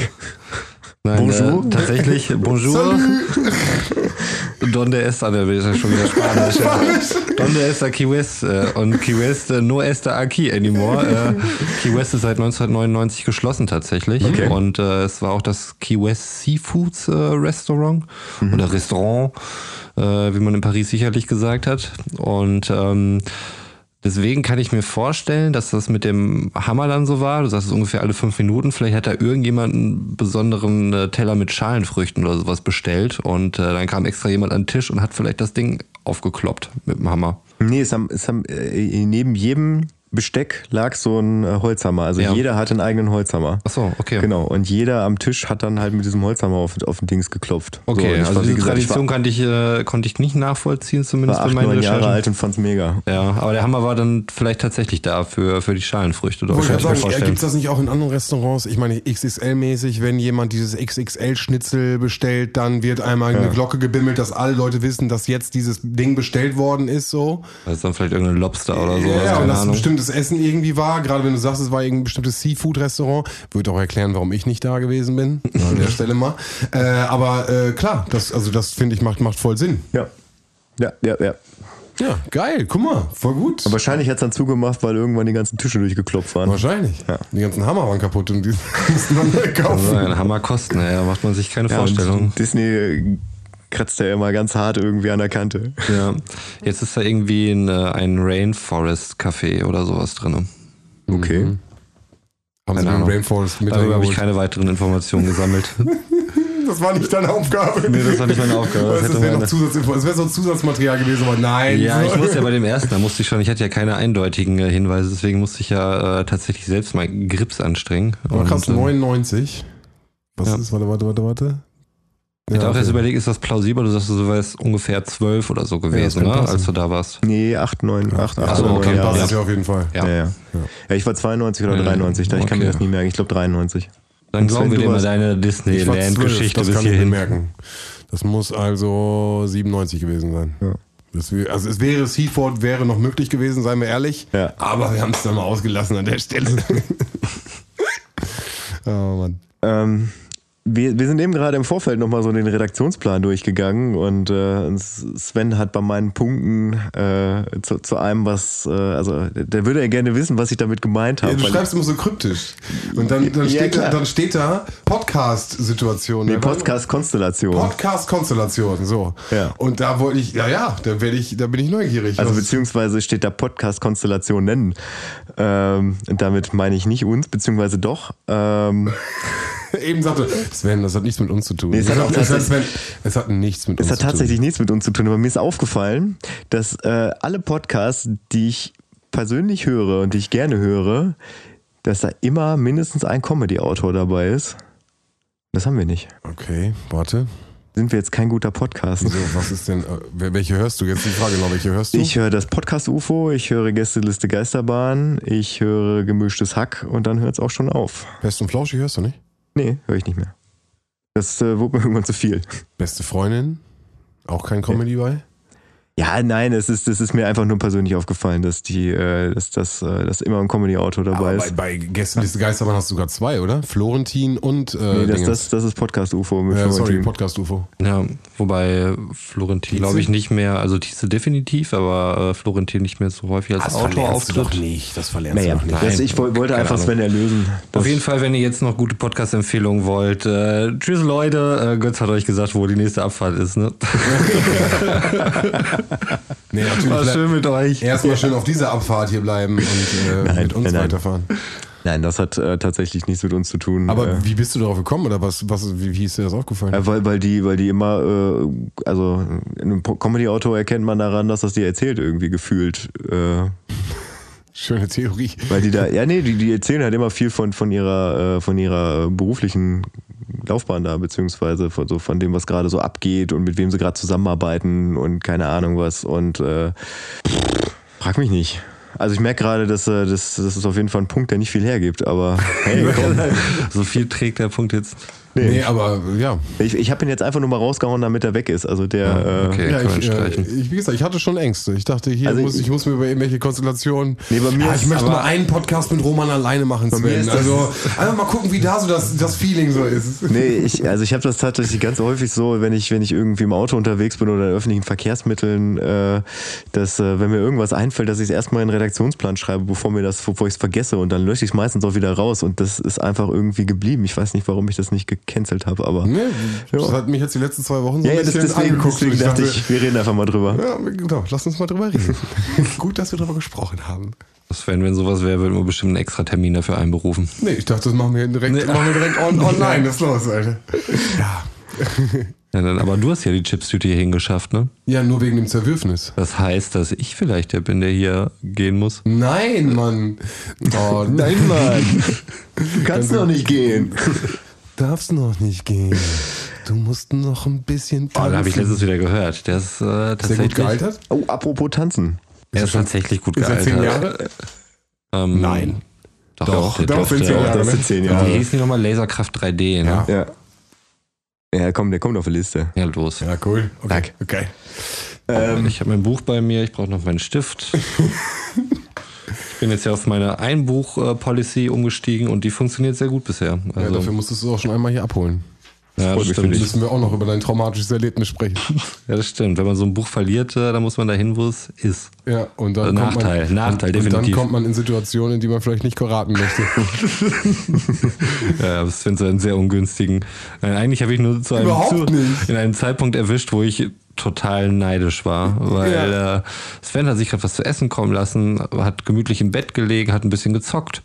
Nein, bonjour. Äh, tatsächlich, bonjour. Donde esta, der will ja schon wieder Spanisch. Donde esta Key West? Äh, und Key West no esta aquí anymore. Äh, Key West ist seit 1999 geschlossen tatsächlich. Okay. Und äh, es war auch das Key West Seafoods äh, Restaurant mhm. oder Restaurant, äh, wie man in Paris sicherlich gesagt hat. Und ähm, Deswegen kann ich mir vorstellen, dass das mit dem Hammer dann so war. Du sagst es ungefähr alle fünf Minuten. Vielleicht hat da irgendjemand einen besonderen äh, Teller mit Schalenfrüchten oder sowas bestellt und äh, dann kam extra jemand an den Tisch und hat vielleicht das Ding aufgekloppt mit dem Hammer. Nee, es haben, es haben äh, neben jedem Besteck lag so ein äh, Holzhammer. Also ja. jeder hatte einen eigenen Holzhammer. Ach so, okay. Genau. Und jeder am Tisch hat dann halt mit diesem Holzhammer auf, auf den Dings geklopft. Okay, so, also diese gesagt, Tradition war, kannte ich, äh, konnte ich nicht nachvollziehen, zumindest war acht, für meine Recherchen. Jahre alt und fand's mega. Ja, aber der Hammer war dann vielleicht tatsächlich da für, für die Schalenfrüchte. Doch, Wollte ich sagen, äh, gibt es das nicht auch in anderen Restaurants? Ich meine, XXL-mäßig, wenn jemand dieses XXL-Schnitzel bestellt, dann wird einmal ja. eine Glocke gebimmelt, dass alle Leute wissen, dass jetzt dieses Ding bestellt worden ist, so. Das ist dann vielleicht irgendein Lobster oder so. Ja, und das ist ein bestimmtes Essen irgendwie war, gerade wenn du sagst, es war irgendein bestimmtes Seafood-Restaurant, würde auch erklären, warum ich nicht da gewesen bin, an der Stelle mal. Äh, aber äh, klar, das, also das finde ich macht, macht voll Sinn. Ja. Ja, ja, ja. Ja, geil, guck mal, voll gut. Aber wahrscheinlich hat es dann zugemacht, weil irgendwann die ganzen Tische durchgeklopft waren. Wahrscheinlich. Ja. Die ganzen Hammer waren kaputt und die mussten dann kaufen. Also ein Hammer kosten, ja, macht man sich keine ja, Vorstellung. Disney kratzt er immer ganz hart irgendwie an der Kante. Ja, jetzt ist da irgendwie ein, äh, ein Rainforest Café oder sowas drin. Okay. Mhm. Haben Sie den Rainforest mit Darüber habe ich keine weiteren Informationen gesammelt. das war nicht deine Aufgabe. Nee, das war nicht meine Aufgabe. Das, das wäre meine... wär so Zusatzmaterial gewesen, aber nein. Ja, ich musste ja bei dem ersten, da musste ich schon, ich hatte ja keine eindeutigen äh, Hinweise, deswegen musste ich ja äh, tatsächlich selbst mal Grips anstrengen. Aber krass, 99. Was ja. ist, warte, warte, warte, warte. Ich ja, auch okay. jetzt überlegt, ist das plausibel? Du sagst, du wärst ungefähr zwölf oder so gewesen, ja, ne? als du da warst. Nee, acht, neun, acht, acht. Achso, okay, ja. das ja auf jeden Fall. Ja. Ja, ja. ja. ich war 92 oder 93, da ich okay. kann mir das nie merken. Ich glaube 93. Dann Und glauben wir dir mal deine Disneyland-Geschichte bis hierhin. merken. Das muss also 97 gewesen sein. Ja. Das, also es wäre, Seaford wäre noch möglich gewesen, seien wir ehrlich. Ja. Aber wir haben es dann mal ausgelassen an der Stelle. oh Mann. Ähm, wir, wir sind eben gerade im Vorfeld nochmal so den Redaktionsplan durchgegangen und äh, Sven hat bei meinen Punkten äh, zu, zu einem was, äh, also der würde ja gerne wissen, was ich damit gemeint habe. Ja, du schreibst immer so kryptisch. Und dann, dann, ja, steht, da, dann steht da Podcast-Situation. Nee, Podcast-Konstellation. Podcast-Konstellation, so. Ja. Und da wollte ich, ja, ja, da, werde ich, da bin ich neugierig. Also beziehungsweise steht da Podcast-Konstellation nennen. Ähm, damit meine ich nicht uns, beziehungsweise doch. Ähm, eben sagte, Sven, das hat nichts mit uns zu tun. Nee, es, hat auch Sven, es hat nichts mit uns zu tun. Es hat tatsächlich nichts mit uns zu tun, aber mir ist aufgefallen, dass äh, alle Podcasts, die ich persönlich höre und die ich gerne höre, dass da immer mindestens ein Comedy-Autor dabei ist. Das haben wir nicht. Okay, warte. Sind wir jetzt kein guter Podcast? So, was ist denn, äh, welche hörst du? Jetzt die Frage noch, welche hörst du? Ich höre das Podcast UFO, ich höre Gästeliste Geisterbahn, ich höre Gemischtes Hack und dann hört es auch schon auf. Fest und Flauschig hörst du nicht? Nee, höre ich nicht mehr. Das äh, wurde mir irgendwann zu viel. Beste Freundin? Auch kein Comedy nee. bei? Ja, nein, es ist, es ist mir einfach nur persönlich aufgefallen, dass die, äh, dass das, äh, dass immer ein Comedy-Autor dabei Aber bei, ist. bei Gästeliste Geistermann hast du sogar zwei, oder? Florentin und äh, nee, das, das, das ist Podcast-UFO mit äh, sorry. Podcast-UFO. Ja, wobei Florentin, glaube ich, nicht mehr, also Tietze definitiv, aber äh, Florentin nicht mehr so häufig als Autor auftritt. nicht. Das verlernst Naja, du nicht. das, ich woll- wollte Keine einfach Ahnung. Sven erlösen. Das, Auf jeden Fall, wenn ihr jetzt noch gute Podcast-Empfehlungen wollt, äh, tschüss Leute, äh, Götz hat euch gesagt, wo die nächste Abfahrt ist, ne? Nee, natürlich. War schön mit euch. Erstmal schön auf dieser Abfahrt hier bleiben und äh, Nein, mit uns nein, nein. weiterfahren. Nein, das hat äh, tatsächlich nichts mit uns zu tun. Aber äh, wie bist du darauf gekommen oder was, was, wie, wie ist dir das aufgefallen? Ja, weil, weil die, weil die immer, äh, also in einem Comedy-Autor erkennt man daran, dass das dir erzählt irgendwie gefühlt. Äh, Schöne Theorie. weil die da, ja nee, die, die erzählen halt immer viel von, von ihrer, äh, von ihrer äh, beruflichen Laufbahn da, beziehungsweise von, so von dem, was gerade so abgeht und mit wem sie gerade zusammenarbeiten und keine Ahnung was. Und äh, frag mich nicht. Also ich merke gerade, dass äh, das, das ist auf jeden Fall ein Punkt, der nicht viel hergibt, aber hey, so viel trägt der Punkt jetzt. Nee, aber ja. Ich, ich habe ihn jetzt einfach nur mal rausgehauen, damit er weg ist. Also der, okay. äh, ja kann man ich, äh, ich, wie gesagt, ich hatte schon Ängste. Ich dachte, hier Also muss ich- ich, muss mir über irgendwelche Konstellationen. Nee, bei mir ja, ist- ich möchte aber- mal einen Podcast mit Roman alleine machen, Sven. Also einfach mal gucken, wie da so das, das Feeling so ist. Nee, ich, also ich habe das tatsächlich ganz häufig so, wenn ich, wenn ich irgendwie im Auto unterwegs bin oder in öffentlichen Verkehrsmitteln, äh, dass äh, wenn mir irgendwas einfällt, dass ich es erstmal in den Redaktionsplan schreibe, bevor mir das, bevor ich es vergesse und dann lösche ich es meistens auch wieder raus und das ist einfach irgendwie geblieben. Ich weiß nicht, warum ich das nicht gecancelt habe, aber Nee, Ja. das hat mich jetzt die letzten zwei Wochen so ja, ein ja das, bisschen deswegen, angeguckt. deswegen dachte ich, wir reden einfach mal drüber. Ja, genau, lass uns mal drüber reden. Gut, dass wir drüber gesprochen haben. Sven, wenn sowas wäre, würden wir bestimmt einen extra Termin dafür einberufen. Nee, ich dachte, das machen wir direkt, machen wir direkt on, online. Das ist los, Alter. Ja. Ja, dann, aber du hast ja die Chipstüte hier hingeschafft, ne? ja, nur wegen dem Zerwürfnis. Das heißt, dass ich vielleicht der bin, der hier gehen muss. Nein, Mann. Oh, Nein, Mann. Du kannst noch nicht gehen. Darfst noch nicht gehen. Du musst noch ein bisschen Oh, da habe ich tanzen. letztens wieder gehört. Der ist äh, Ist tatsächlich. gut gealtert? Oh, apropos tanzen. Er ist tatsächlich gut Ist er gealtert. zehn Jahre? Ähm, Nein. Doch, Doch, doch, dürfte- sind zehn Jahre. das ne? sind zehn Wie Jahre. hieß die nochmal? Laserkraft 3D, ne? Ja. Ja. Ja, komm, der kommt auf die Liste. Ja, los. Ja, cool. Okay. Dank. okay. Ähm, ich habe mein Buch bei mir, ich brauche noch meinen Stift. ich bin jetzt ja auf meine Einbuch-Policy umgestiegen und die funktioniert sehr gut bisher. Ja, Also, dafür musstest du auch schon einmal hier abholen. ja, das mich stimmt. dich. Müssen wir auch noch über dein traumatisches Erlebnis sprechen. Ja, das stimmt. Wenn man so ein Buch verliert, äh, dann muss man dahin, wo es ist. Ja, und dann Also kommt Nachteil, man, Nachteil, und, und dann definitiv. kommt man in Situationen, in die man vielleicht nicht geraten möchte. Ja, das finde ich einen sehr ungünstigen. Äh, eigentlich habe ich nur zu einem, zu, in einem Zeitpunkt erwischt, wo ich total neidisch war, weil Ja. äh, Sven hat sich gerade was zu essen kommen lassen, hat gemütlich im Bett gelegen, hat ein bisschen gezockt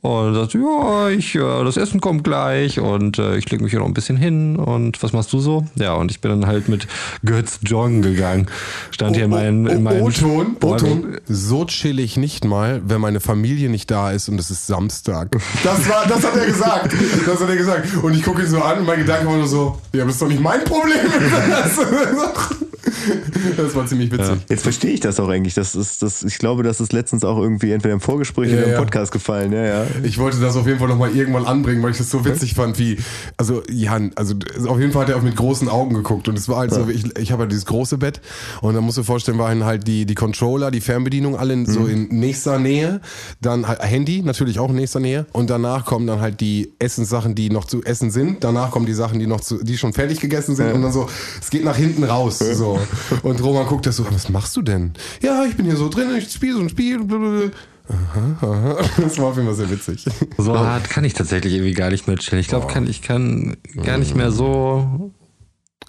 und sagt, ja, ich, äh, das Essen kommt gleich und äh, ich lege mich hier noch ein bisschen hin und was machst du so? Ja, und ich bin dann halt mit Götz joggen gegangen. Stand hier in meinem, in meinem O-Ton, O-Ton. So chill ich nicht mal, wenn meine Familie nicht da ist und es ist Samstag. Das war, das hat er gesagt. Das hat er gesagt. Und ich gucke ihn so an und mein Gedanke war nur so, ja, das ist doch nicht mein Problem. Das war ziemlich witzig. Jetzt verstehe ich das auch eigentlich. Das ist, das, ich glaube, das ist letztens auch irgendwie entweder im Vorgespräch Ja, oder im ja. Podcast gefallen. Ja, ja. Ich wollte das auf jeden Fall nochmal irgendwann anbringen, weil ich das so witzig fand, wie, also Jan, also auf jeden Fall hat er auch mit großen Augen geguckt und es war halt so, ich, ich habe halt dieses große Bett und dann musst du dir vorstellen, waren halt die, die Controller, die Fernbedienung alle in, so in nächster Nähe, dann halt Handy natürlich auch in nächster Nähe und danach kommen dann halt die Essenssachen, die noch zu essen sind, danach kommen die Sachen, die noch zu, die schon fertig gegessen sind und dann so, es geht nach hinten raus, so. Und Roman guckt das so, was machst du denn? Ja, ich bin hier so drin, ich spiele so ein Spiel, blablabla. Aha, aha. Das war auf jeden Fall sehr witzig. So hart kann ich tatsächlich irgendwie gar nicht mehr chillen. Ich glaube, kann, ich kann gar nicht mehr so.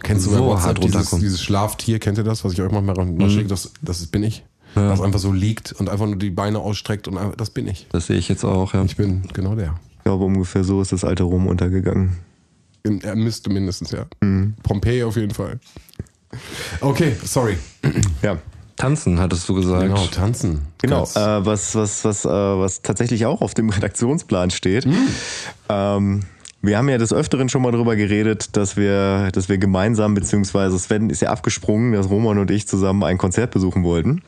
Kennst du So WhatsApp hart dieses, runterkommen. dieses Schlaftier? Kennt ihr das, was ich euch manchmal mal schicke? Das, das bin ich. Was einfach so liegt und einfach nur die Beine ausstreckt und einfach, das bin ich. Das sehe ich jetzt auch, ja. Ich bin genau der. Ich glaube, ungefähr so ist das alte Rom untergegangen. Er müsste mindestens, ja. Pompeii auf jeden Fall. Okay, sorry. Ja. Tanzen, hattest du gesagt. Genau, tanzen. Genau, äh, was, was, was, äh, was tatsächlich auch auf dem Redaktionsplan steht. Ähm, wir haben ja des Öfteren schon mal drüber geredet, dass wir, dass wir gemeinsam, beziehungsweise Sven ist ja abgesprungen, dass Roman und ich zusammen ein Konzert besuchen wollten,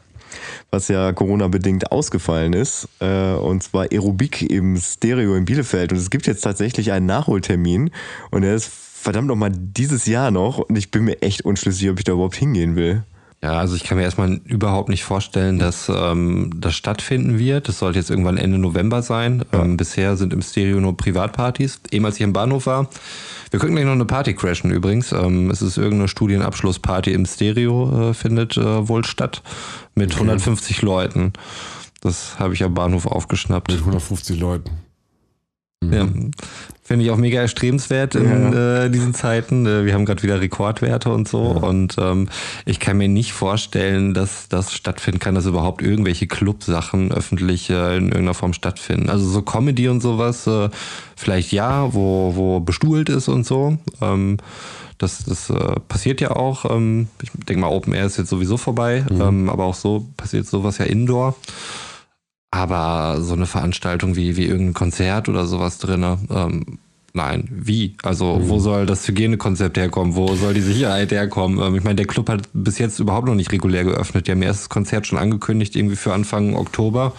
was ja Corona-bedingt ausgefallen ist. Äh, und zwar Aerobik im Stereo in Bielefeld. Und es gibt jetzt tatsächlich einen Nachholtermin und der ist verdammt noch mal dieses Jahr noch und ich bin mir echt unschlüssig, ob ich da überhaupt hingehen will. Ja, also ich kann mir erstmal überhaupt nicht vorstellen, dass ähm, das stattfinden wird. Das sollte jetzt irgendwann Ende November sein. Ähm, bisher sind im Stereo nur Privatpartys. Eben als ich im Bahnhof war, wir könnten gleich noch eine Party crashen übrigens. Ähm, es ist irgendeine Studienabschlussparty im Stereo, äh, findet äh, wohl statt. Mit 150 Leuten. Das habe ich am Bahnhof aufgeschnappt. Mit 150 Leuten. Ja, finde ich auch mega erstrebenswert in äh, diesen Zeiten. Äh, wir haben gerade wieder Rekordwerte und so. Und ähm, ich kann mir nicht vorstellen, dass das stattfinden kann, dass überhaupt irgendwelche Clubsachen öffentlich äh, in irgendeiner Form stattfinden. Also so Comedy und sowas, äh, vielleicht ja, wo, wo bestuhlt ist und so. Ähm, das das äh, passiert ja auch. Ähm, ich denke mal, Open Air ist jetzt sowieso vorbei. Ähm, aber auch so passiert sowas ja indoor. Aber so eine Veranstaltung wie, wie irgendein Konzert oder sowas drinne, ähm, nein, wie? Also wo soll das Hygienekonzept herkommen? Wo soll die Sicherheit herkommen? Ähm, ich meine, der Club hat bis jetzt überhaupt noch nicht regulär geöffnet. Die haben ihr erstes Konzert schon angekündigt, irgendwie für Anfang Oktober.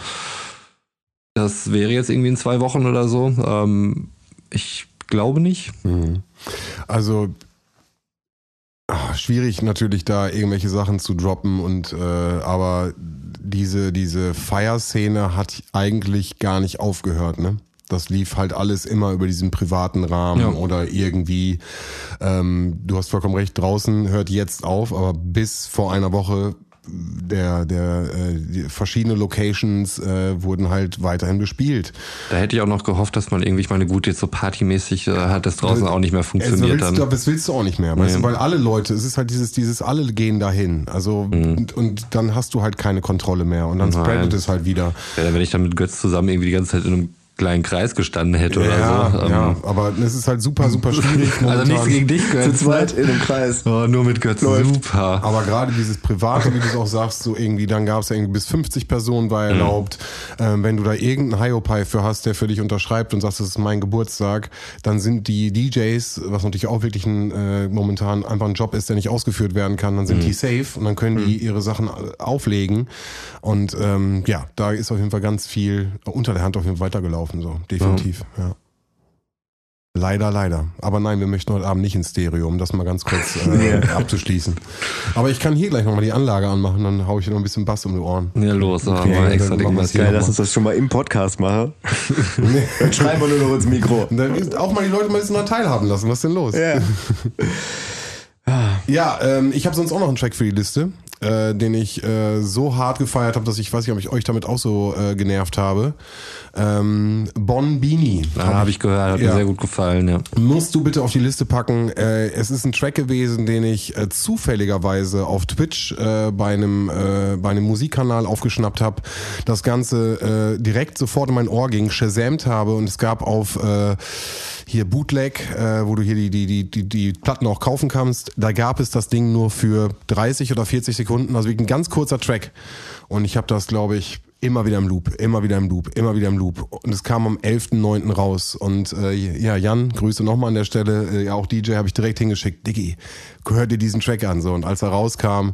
Das wäre jetzt irgendwie in zwei Wochen oder so. Ähm, ich glaube nicht. Also ah, schwierig natürlich da irgendwelche Sachen zu droppen und äh, aber diese diese Feierszene hat eigentlich gar nicht aufgehört, ne? Das lief halt alles immer über diesen privaten Rahmen Ja. oder irgendwie. Ähm, du hast vollkommen recht. Draußen hört jetzt auf, aber bis vor einer Woche der der äh, verschiedene Locations äh, wurden halt weiterhin bespielt. Da hätte ich auch noch gehofft, dass man irgendwie, ich meine, gut, jetzt so partymäßig äh, hat das draußen auch nicht mehr Das funktioniert willst, dann. das willst du auch nicht mehr, weißt Nee. du, weil alle Leute, es ist halt dieses, dieses alle gehen dahin. Also Mhm. und, und dann hast du halt keine Kontrolle mehr und dann Nein. spreadet es halt wieder. Ja, wenn ich dann mit Götz zusammen irgendwie die ganze Zeit in einem kleinen Kreis gestanden hätte ja, oder so. ja, Ähm, aber es ist halt super, super schwierig. Also nichts gegen dich, Zu Götz. zweit in einem Kreis. Oh, nur mit Götz. Läuft. Super. Aber gerade dieses Private, wie du es auch sagst, so irgendwie, dann gab es ja irgendwie bis 50 Personen war erlaubt. Ähm, wenn du da irgendeinen Hiopai für hast, der für dich unterschreibt und sagst, das ist mein Geburtstag, dann sind die DJs, was natürlich auch wirklich ein, äh, momentan einfach ein Job ist, der nicht ausgeführt werden kann, dann sind die safe und dann können die ihre Sachen äh, auflegen. Und ähm, ja, da ist auf jeden Fall ganz viel unter der Hand auf jeden Fall weitergelaufen, so definitiv. Ja. Leider, leider. Aber nein, wir möchten heute Abend nicht ins Stereo, um das mal ganz kurz äh, abzuschließen. Aber ich kann hier gleich nochmal die Anlage anmachen, dann hau ich dir noch ein bisschen Bass um die Ohren. Ja, los, aber Okay, mal extra Ding was hier Geil, lass uns das schon mal im Podcast machen. Dann schreiben wir nur noch ins Mikro. Und dann ist auch mal die Leute mal ein bisschen daran teilhaben lassen. Was ist denn los? Ja. Ja, ähm, ich habe sonst auch noch einen Track für die Liste, äh, den ich äh, so hart gefeiert habe, dass ich weiß nicht, ob ich euch damit auch so äh, genervt habe. Ähm, Bon Bini. Habe ich gehört, hat Ja. mir sehr gut gefallen, ja. Musst du bitte auf die Liste packen. Äh, es ist ein Track gewesen, den ich äh, zufälligerweise auf Twitch äh, bei einem äh, bei einem Musikkanal aufgeschnappt habe. Das Ganze äh, direkt sofort in mein Ohr ging, shazamt habe und es gab auf äh, hier Bootleg, äh, wo du hier die, die, die, die, die Platten auch kaufen kannst. Da gab es das Ding nur für 30 oder 40 Sekunden, also wirklich ein ganz kurzer Track. Und ich habe das, glaube ich, immer wieder im Loop, immer wieder im Loop, immer wieder im Loop. Und es kam am 11.9. raus. Und äh, ja, Jan, Grüße nochmal an der Stelle. Äh, ja, auch DJ habe ich direkt hingeschickt. Diggi, hör dir diesen Track an. So. Und als er rauskam,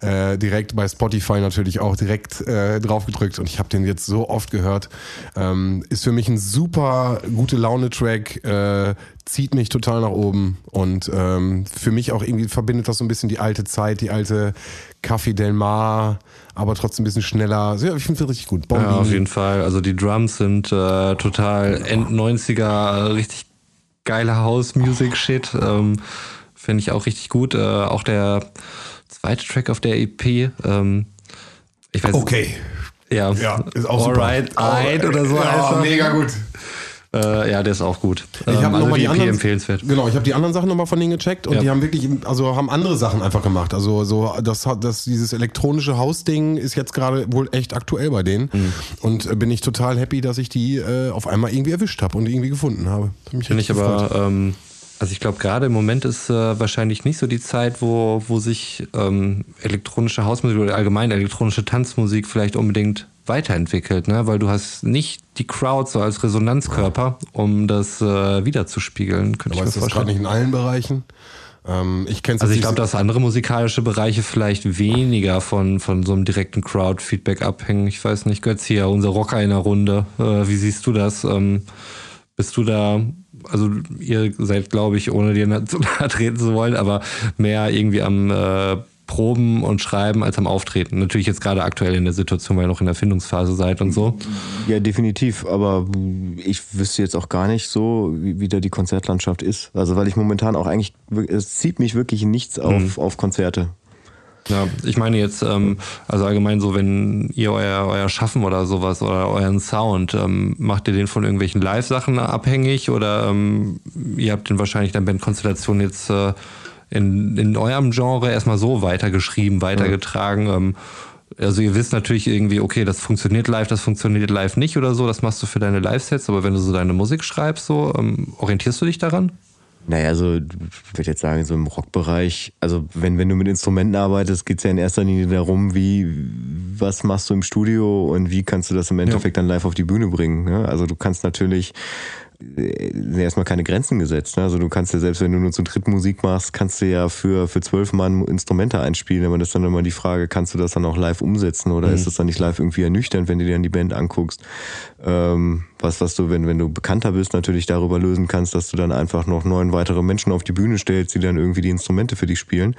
äh, direkt bei Spotify natürlich auch direkt äh, drauf gedrückt. Und ich habe den jetzt so oft gehört. Ähm, ist für mich ein super gute Laune-Track. Äh, zieht mich total nach oben. Und ähm, für mich auch irgendwie verbindet das so ein bisschen die alte Zeit, die alte Café Del Mar, aber trotzdem ein bisschen schneller. Ja, ich finde es richtig gut. Ja, Bombini. auf jeden Fall. Also die Drums sind äh, total End 90er, äh, richtig geiler House-Music-Shit. Ähm, Finde ich auch richtig gut. Äh, auch der zweite Track auf der EP. Ähm, ich weiß Okay. Ja, Ja, ist auch. Alright, Alright oder so. Ja, mega gut. Äh, ja, der ist auch gut. Ich Ähm, habe also nochmal die die EP anderen, empfehlenswert. Genau, ich habe die anderen Sachen nochmal von denen gecheckt und Ja. die haben wirklich, also haben andere Sachen einfach gemacht. Also so das hat das dieses elektronische Hausding ist jetzt gerade wohl echt aktuell bei denen Mhm. und äh, bin ich total happy, dass ich die äh, auf einmal irgendwie erwischt habe und irgendwie gefunden habe. Finde ich aber, ähm, also ich glaube, gerade im Moment ist äh, wahrscheinlich nicht so die Zeit, wo, wo sich ähm, elektronische Hausmusik oder allgemein elektronische Tanzmusik vielleicht unbedingt weiterentwickelt, ne? weil du hast nicht die Crowd so als Resonanzkörper, um das äh, wiederzuspiegeln, könnte aber ich ist mir das gerade nicht in allen Bereichen? Ähm, ich kenne Also ich glaube, dass andere musikalische Bereiche vielleicht weniger von, von so einem direkten Crowd-Feedback abhängen. Ich weiß nicht, Götz hier, unser Rocker in der Runde. Äh, wie siehst du das? Ähm, bist du da, also ihr seid, glaube ich, ohne dir zu nahe treten zu wollen, aber mehr irgendwie am äh, Proben und Schreiben als am Auftreten. Natürlich jetzt gerade aktuell in der Situation, weil ihr noch in der Findungsphase seid und so. Ja, definitiv. Aber ich wüsste jetzt auch gar nicht so, wie, wie da die Konzertlandschaft ist. Also weil ich momentan auch eigentlich, es zieht mich wirklich nichts auf, auf Konzerte. Ja, ich meine jetzt, ähm, also allgemein so, wenn ihr euer, euer Schaffen oder sowas oder euren Sound, ähm, macht ihr den von irgendwelchen Live-Sachen abhängig oder ähm, ihr habt den wahrscheinlich in der Bandkonstellation jetzt äh, in, in eurem Genre erstmal so weitergeschrieben, weitergetragen. Ähm, also ihr wisst natürlich irgendwie, okay, das funktioniert live, das funktioniert live nicht oder so, das machst du für deine Live-Sets, aber wenn du so deine Musik schreibst, so, ähm, orientierst du dich daran? Naja, also ich würde jetzt sagen, so im Rockbereich, also wenn, wenn du mit Instrumenten arbeitest, geht es ja in erster Linie darum, wie, was machst du im Studio und wie kannst du das im Endeffekt ja. dann live auf die Bühne bringen. Ne? Also du kannst natürlich äh, erstmal keine Grenzen gesetzt. Ne? Also du kannst ja selbst, wenn du nur zu dritt Musik machst, kannst du ja für, für zwölf Mann Instrumente einspielen. Aber das ist dann immer die Frage, kannst du das dann auch live umsetzen oder mhm. ist das dann nicht live irgendwie ernüchternd, wenn du dir dann die Band anguckst? Ähm, was, was du, wenn, wenn du bekannter bist, natürlich darüber lösen kannst, dass du dann einfach noch neun weitere Menschen auf die Bühne stellst, die dann irgendwie die Instrumente für dich spielen.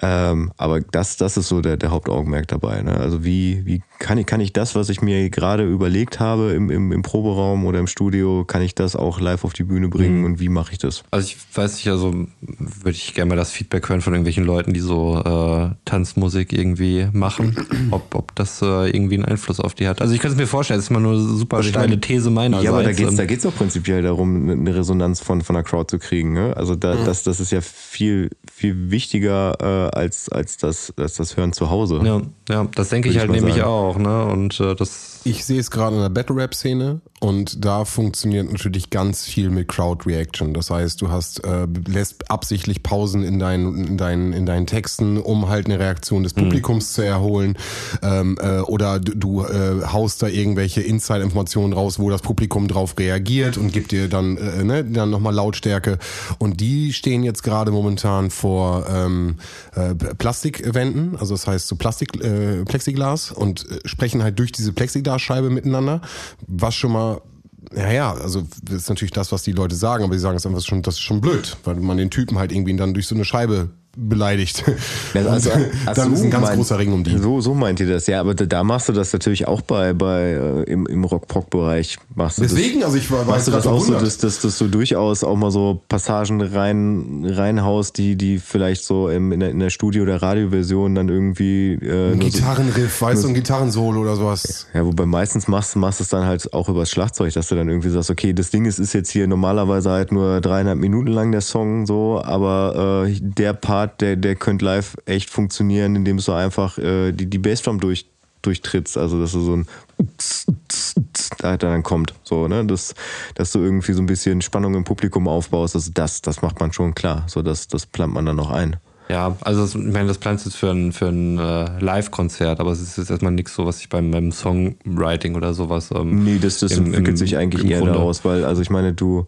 Ähm, aber das, das ist so der, der Hauptaugenmerk dabei. Ne? Also wie, wie kann ich, kann ich das, was ich mir gerade überlegt habe im, im, im Proberaum oder im Studio, kann ich das auch live auf die Bühne bringen mhm. und wie mache ich das? Also ich weiß nicht, also würde ich gerne mal das Feedback hören von irgendwelchen Leuten, die so äh, Tanzmusik irgendwie machen, ob, ob das äh, irgendwie einen Einfluss auf die hat. Also ich könnte es mir vorstellen, das ist immer nur eine super steile These meinerseits. Ja, aber da geht es da geht's auch prinzipiell darum, eine Resonanz von, von der Crowd zu kriegen. Ne? Also da, mhm. das, das ist ja viel, viel wichtiger äh, als, als, das, als das Hören zu Hause. Ja, ja das denke ich halt nämlich sagen. auch. Ne? Und äh, das ich sehe es gerade in der Battle Rap Szene und da funktioniert natürlich ganz viel mit Crowd Reaction. Das heißt, du hast äh, lässt absichtlich Pausen in deinen in deinen in deinen Texten, um halt eine Reaktion des mhm. Publikums mhm. zu erholen. Ähm, äh, oder du, du äh, haust da irgendwelche Inside-Informationen raus, wo das Publikum drauf reagiert und gibt dir dann äh, ne, dann nochmal Lautstärke. Und die stehen jetzt gerade momentan vor ähm, äh, Plastikwänden, also das heißt so Plastik äh, Plexiglas und äh, sprechen halt durch diese Plexiglasscheibe miteinander, was schon mal ja, ja, also das ist natürlich das, was die Leute sagen, aber sie sagen es einfach schon, das ist schon blöd, weil man den Typen halt irgendwie dann durch so eine Scheibe beleidigt. Also, also, dann ist ein ganz mein, großer Ring um die. So, so meint ihr das, ja. Aber da machst du das natürlich auch bei, bei äh, im, im Rock-Pop-Bereich. Machst du Deswegen, das, also ich war machst du das auch so, dass, dass, dass du durchaus auch mal so Passagen rein reinhaust, die, die vielleicht so im, in, der, in der Studio- oder Radioversion dann irgendwie. Äh, ein Gitarrenriff, so, weißt du, ein Gitarrensolo oder sowas. Ja, wobei meistens machst du es dann halt auch übers Schlagzeug, dass du dann irgendwie sagst, okay, das Ding ist, ist jetzt hier normalerweise halt nur dreieinhalb Minuten lang der Song so, aber äh, der Part, der, der könnte live echt funktionieren, indem du einfach äh, die, die Bassdrum durch, durchtrittst. Also, dass du so ein da dann kommt. So, ne? Das, dass du irgendwie so ein bisschen Spannung im Publikum aufbaust, also das, das macht man schon klar. So, das, das plant man dann noch ein. Ja, also das, ich meine, das planst du jetzt für ein, für ein äh, Live-Konzert, aber es ist jetzt erstmal nichts so, was ich beim, beim Songwriting oder sowas. Ähm, nee, das, das im, entwickelt im, sich eigentlich eher Grunde. daraus, weil, also ich meine, du,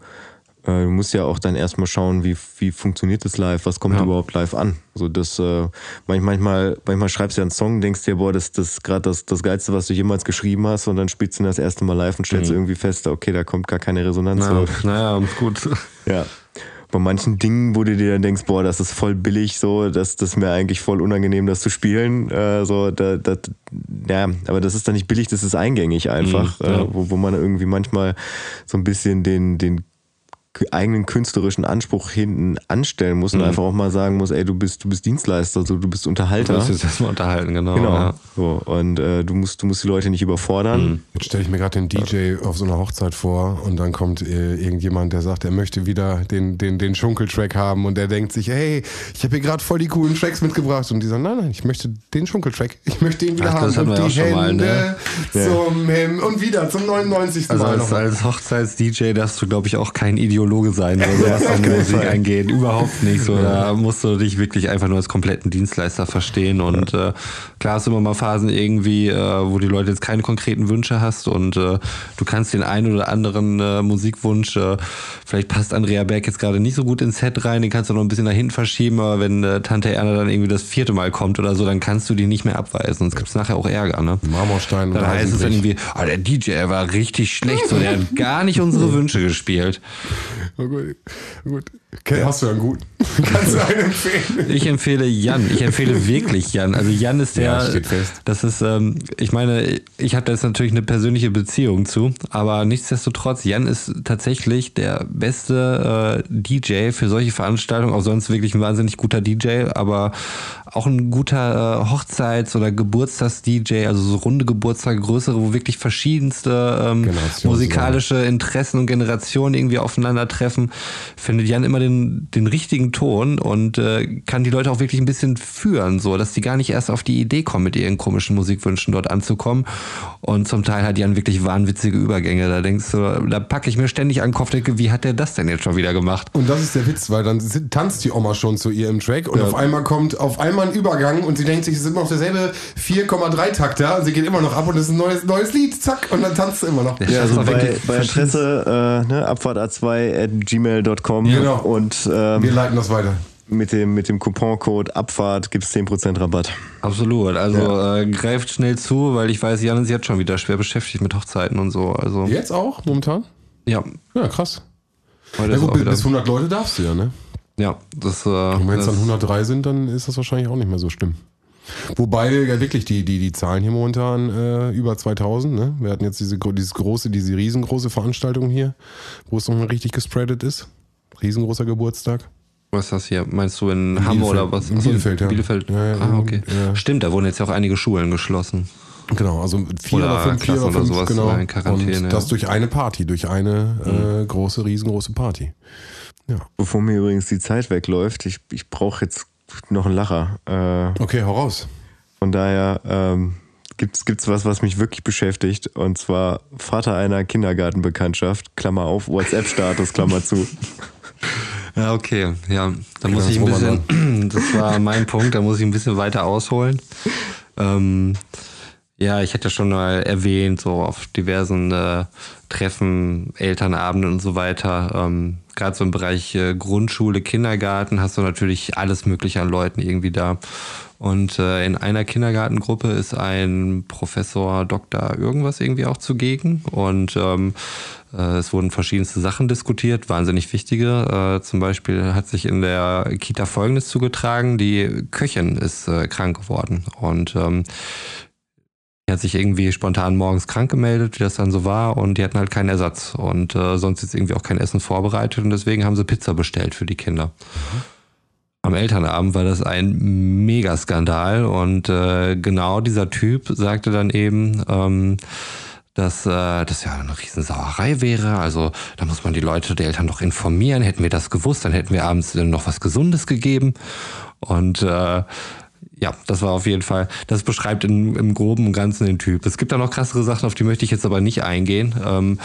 äh, du musst ja auch dann erstmal schauen, wie, wie funktioniert das live, was kommt ja. überhaupt live an. Also das äh, manchmal, manchmal schreibst du ja einen Song, denkst dir, boah, das, das ist gerade das, das Geilste, was du jemals geschrieben hast, und dann spielst du ihn das erste Mal live und stellst mhm. irgendwie fest, okay, da kommt gar keine Resonanz. Naja, naja gut. Ja. Bei manchen Dingen, wo du dir dann denkst, boah, das ist voll billig, so, das, das ist mir eigentlich voll unangenehm, das zu spielen. Äh, so, da, da, ja, aber das ist dann nicht billig, das ist eingängig einfach, mhm, ja. äh, wo, wo man irgendwie manchmal so ein bisschen den, den eigenen künstlerischen Anspruch hinten anstellen muss und mhm. einfach auch mal sagen muss, ey, du bist, du bist Dienstleister, so, du bist Unterhalter. Du musst jetzt erstmal unterhalten, genau. Genau. Ja. So, und äh, du musst, du musst die Leute nicht überfordern. Mhm. Jetzt stelle ich mir gerade den DJ auf so einer Hochzeit vor und dann kommt äh, irgendjemand, der sagt, er möchte wieder den, den, den Schunkeltrack haben und der denkt sich, hey, ich habe hier gerade voll die coolen Tracks mitgebracht und die sagen, nein, nein, ich möchte den Schunkeltrack. Ich möchte ihn wieder Ach, haben. und die Hände mal, ne? zum Himmel und wieder zum 99. Also Mal als, als Hochzeits-DJ darfst du, glaube ich, auch kein Ideologe Ideologe sein, so, was an Musik angeht. Überhaupt nicht so. Da musst du dich wirklich einfach nur als kompletten Dienstleister verstehen. Und äh, klar hast du immer mal Phasen irgendwie, äh, wo die Leute jetzt keine konkreten Wünsche hast und äh, du kannst den einen oder anderen äh, Musikwunsch, äh, vielleicht passt Andrea Berg jetzt gerade nicht so gut ins Set rein, den kannst du noch ein bisschen nach hinten verschieben, aber wenn äh, Tante Erna dann irgendwie das vierte Mal kommt oder so, dann kannst du die nicht mehr abweisen. Sonst gibt es nachher auch Ärger. Ne? Marmorstein. Dann heißt es dann irgendwie, oh, der DJ war richtig schlecht, so der hat gar nicht unsere Wünsche gespielt. Oh, gut. gut. Okay, hast du einen guten? Kannst du einen empfehlen? Ich empfehle Jan. Ich empfehle wirklich Jan. Also Jan ist der. Ja, steht fest. Das ist, ähm, ich meine, ich habe da jetzt natürlich eine persönliche Beziehung zu, aber nichtsdestotrotz, Jan ist tatsächlich der beste äh, DJ für solche Veranstaltungen. Auch sonst wirklich ein wahnsinnig guter DJ, aber auch ein guter äh, Hochzeits- oder Geburtstags-DJ, also so runde Geburtstage, größere, wo wirklich verschiedenste ähm, musikalische Interessen und Generationen irgendwie aufeinandertreffen, findet Jan immer den, den richtigen Ton und äh, kann die Leute auch wirklich ein bisschen führen, so dass die gar nicht erst auf die Idee kommen, mit ihren komischen Musikwünschen dort anzukommen. Und zum Teil hat Jan wirklich wahnwitzige Übergänge. Da denkst du, da packe ich mir ständig an den Kopf, denke, wie hat der das denn jetzt schon wieder gemacht? Und das ist der Witz, weil dann tanzt die Oma schon zu ihr im Track und auf einmal kommt auf einmal ein Übergang und sie denkt sich, es ist immer noch derselbe 4,3 Takter und sie geht immer noch ab und es ist ein neues, neues Lied, zack, und dann tanzt sie immer noch. Ja, Ja, also war bei, bei Interesse äh, ne, abfahrt a2 at gmail.com Genau. und ähm, Wir leiten das weiter. mit dem, mit dem Couponcode Abfahrt gibt es 10% Rabatt. Absolut. Also äh, greift schnell zu, weil ich weiß, Jan ist jetzt schon wieder schwer beschäftigt mit Hochzeiten und so. Also Jetzt auch, momentan? ja, Ja, krass. heute Ja ist gut, bis 100 Leute darfst du ja, ne? Ja, das, äh, Und wenn es dann 103 sind, dann ist das wahrscheinlich auch nicht mehr so schlimm. Wobei ja wirklich die, die, die Zahlen hier momentan äh, über 2000, ne? Wir hatten jetzt diese, dieses große, diese riesengroße Veranstaltung hier, wo es nochmal richtig gespreadet ist. Riesengroßer Geburtstag. Was ist das hier? Meinst du in Hamm oder was? In Ach so, Bielefeld, ja. Bielefeld. Ja, ah, okay. ja. Stimmt, da wurden jetzt ja auch einige Schulen geschlossen. Genau, also vier Oder oder fünf, vier Klassen oder oder fünf, sowas genau. in Quarantäne, Und das durch eine Party, durch eine äh, große, riesengroße Party. Ja. Bevor mir übrigens die Zeit wegläuft, ich, ich brauche jetzt noch einen Lacher. Äh, Okay, hau raus. von daher ähm, gibt's gibt's was, was mich wirklich beschäftigt. Und zwar Vater einer Kindergartenbekanntschaft, Klammer auf, WhatsApp-Status, Klammer zu. Ja, okay. Ja, da muss das ich ein bisschen, das war mein Punkt, da muss ich ein bisschen weiter ausholen. Ähm, ja, ich hatte ja schon mal erwähnt, so auf diversen äh, Treffen, Elternabenden und so weiter. Ähm, Gerade so im Bereich äh, Grundschule, Kindergarten hast du natürlich alles Mögliche an Leuten irgendwie da. Und äh, in einer Kindergartengruppe ist ein Professor, Doktor irgendwas irgendwie auch zugegen. Und ähm, äh, es wurden verschiedenste Sachen diskutiert, wahnsinnig wichtige. Äh, zum Beispiel hat sich in der Kita Folgendes zugetragen, die Köchin ist äh, krank geworden. Und ähm, die hat sich irgendwie spontan morgens krank gemeldet, wie das dann so war, und die hatten halt keinen Ersatz. Und äh, sonst ist irgendwie auch kein Essen vorbereitet und deswegen haben sie Pizza bestellt für die Kinder. Am Elternabend war das ein Megaskandal und äh, genau dieser Typ sagte dann eben, ähm, dass äh, das ja eine Riesensauerei wäre. Also da muss man die Leute, die Eltern doch informieren. Hätten wir das gewusst, dann hätten wir abends noch was Gesundes gegeben. Und äh, ja, das war auf jeden Fall, das beschreibt in, im groben und Ganzen den Typ. Es gibt da noch krassere Sachen, auf die möchte ich jetzt aber nicht eingehen. Ähm,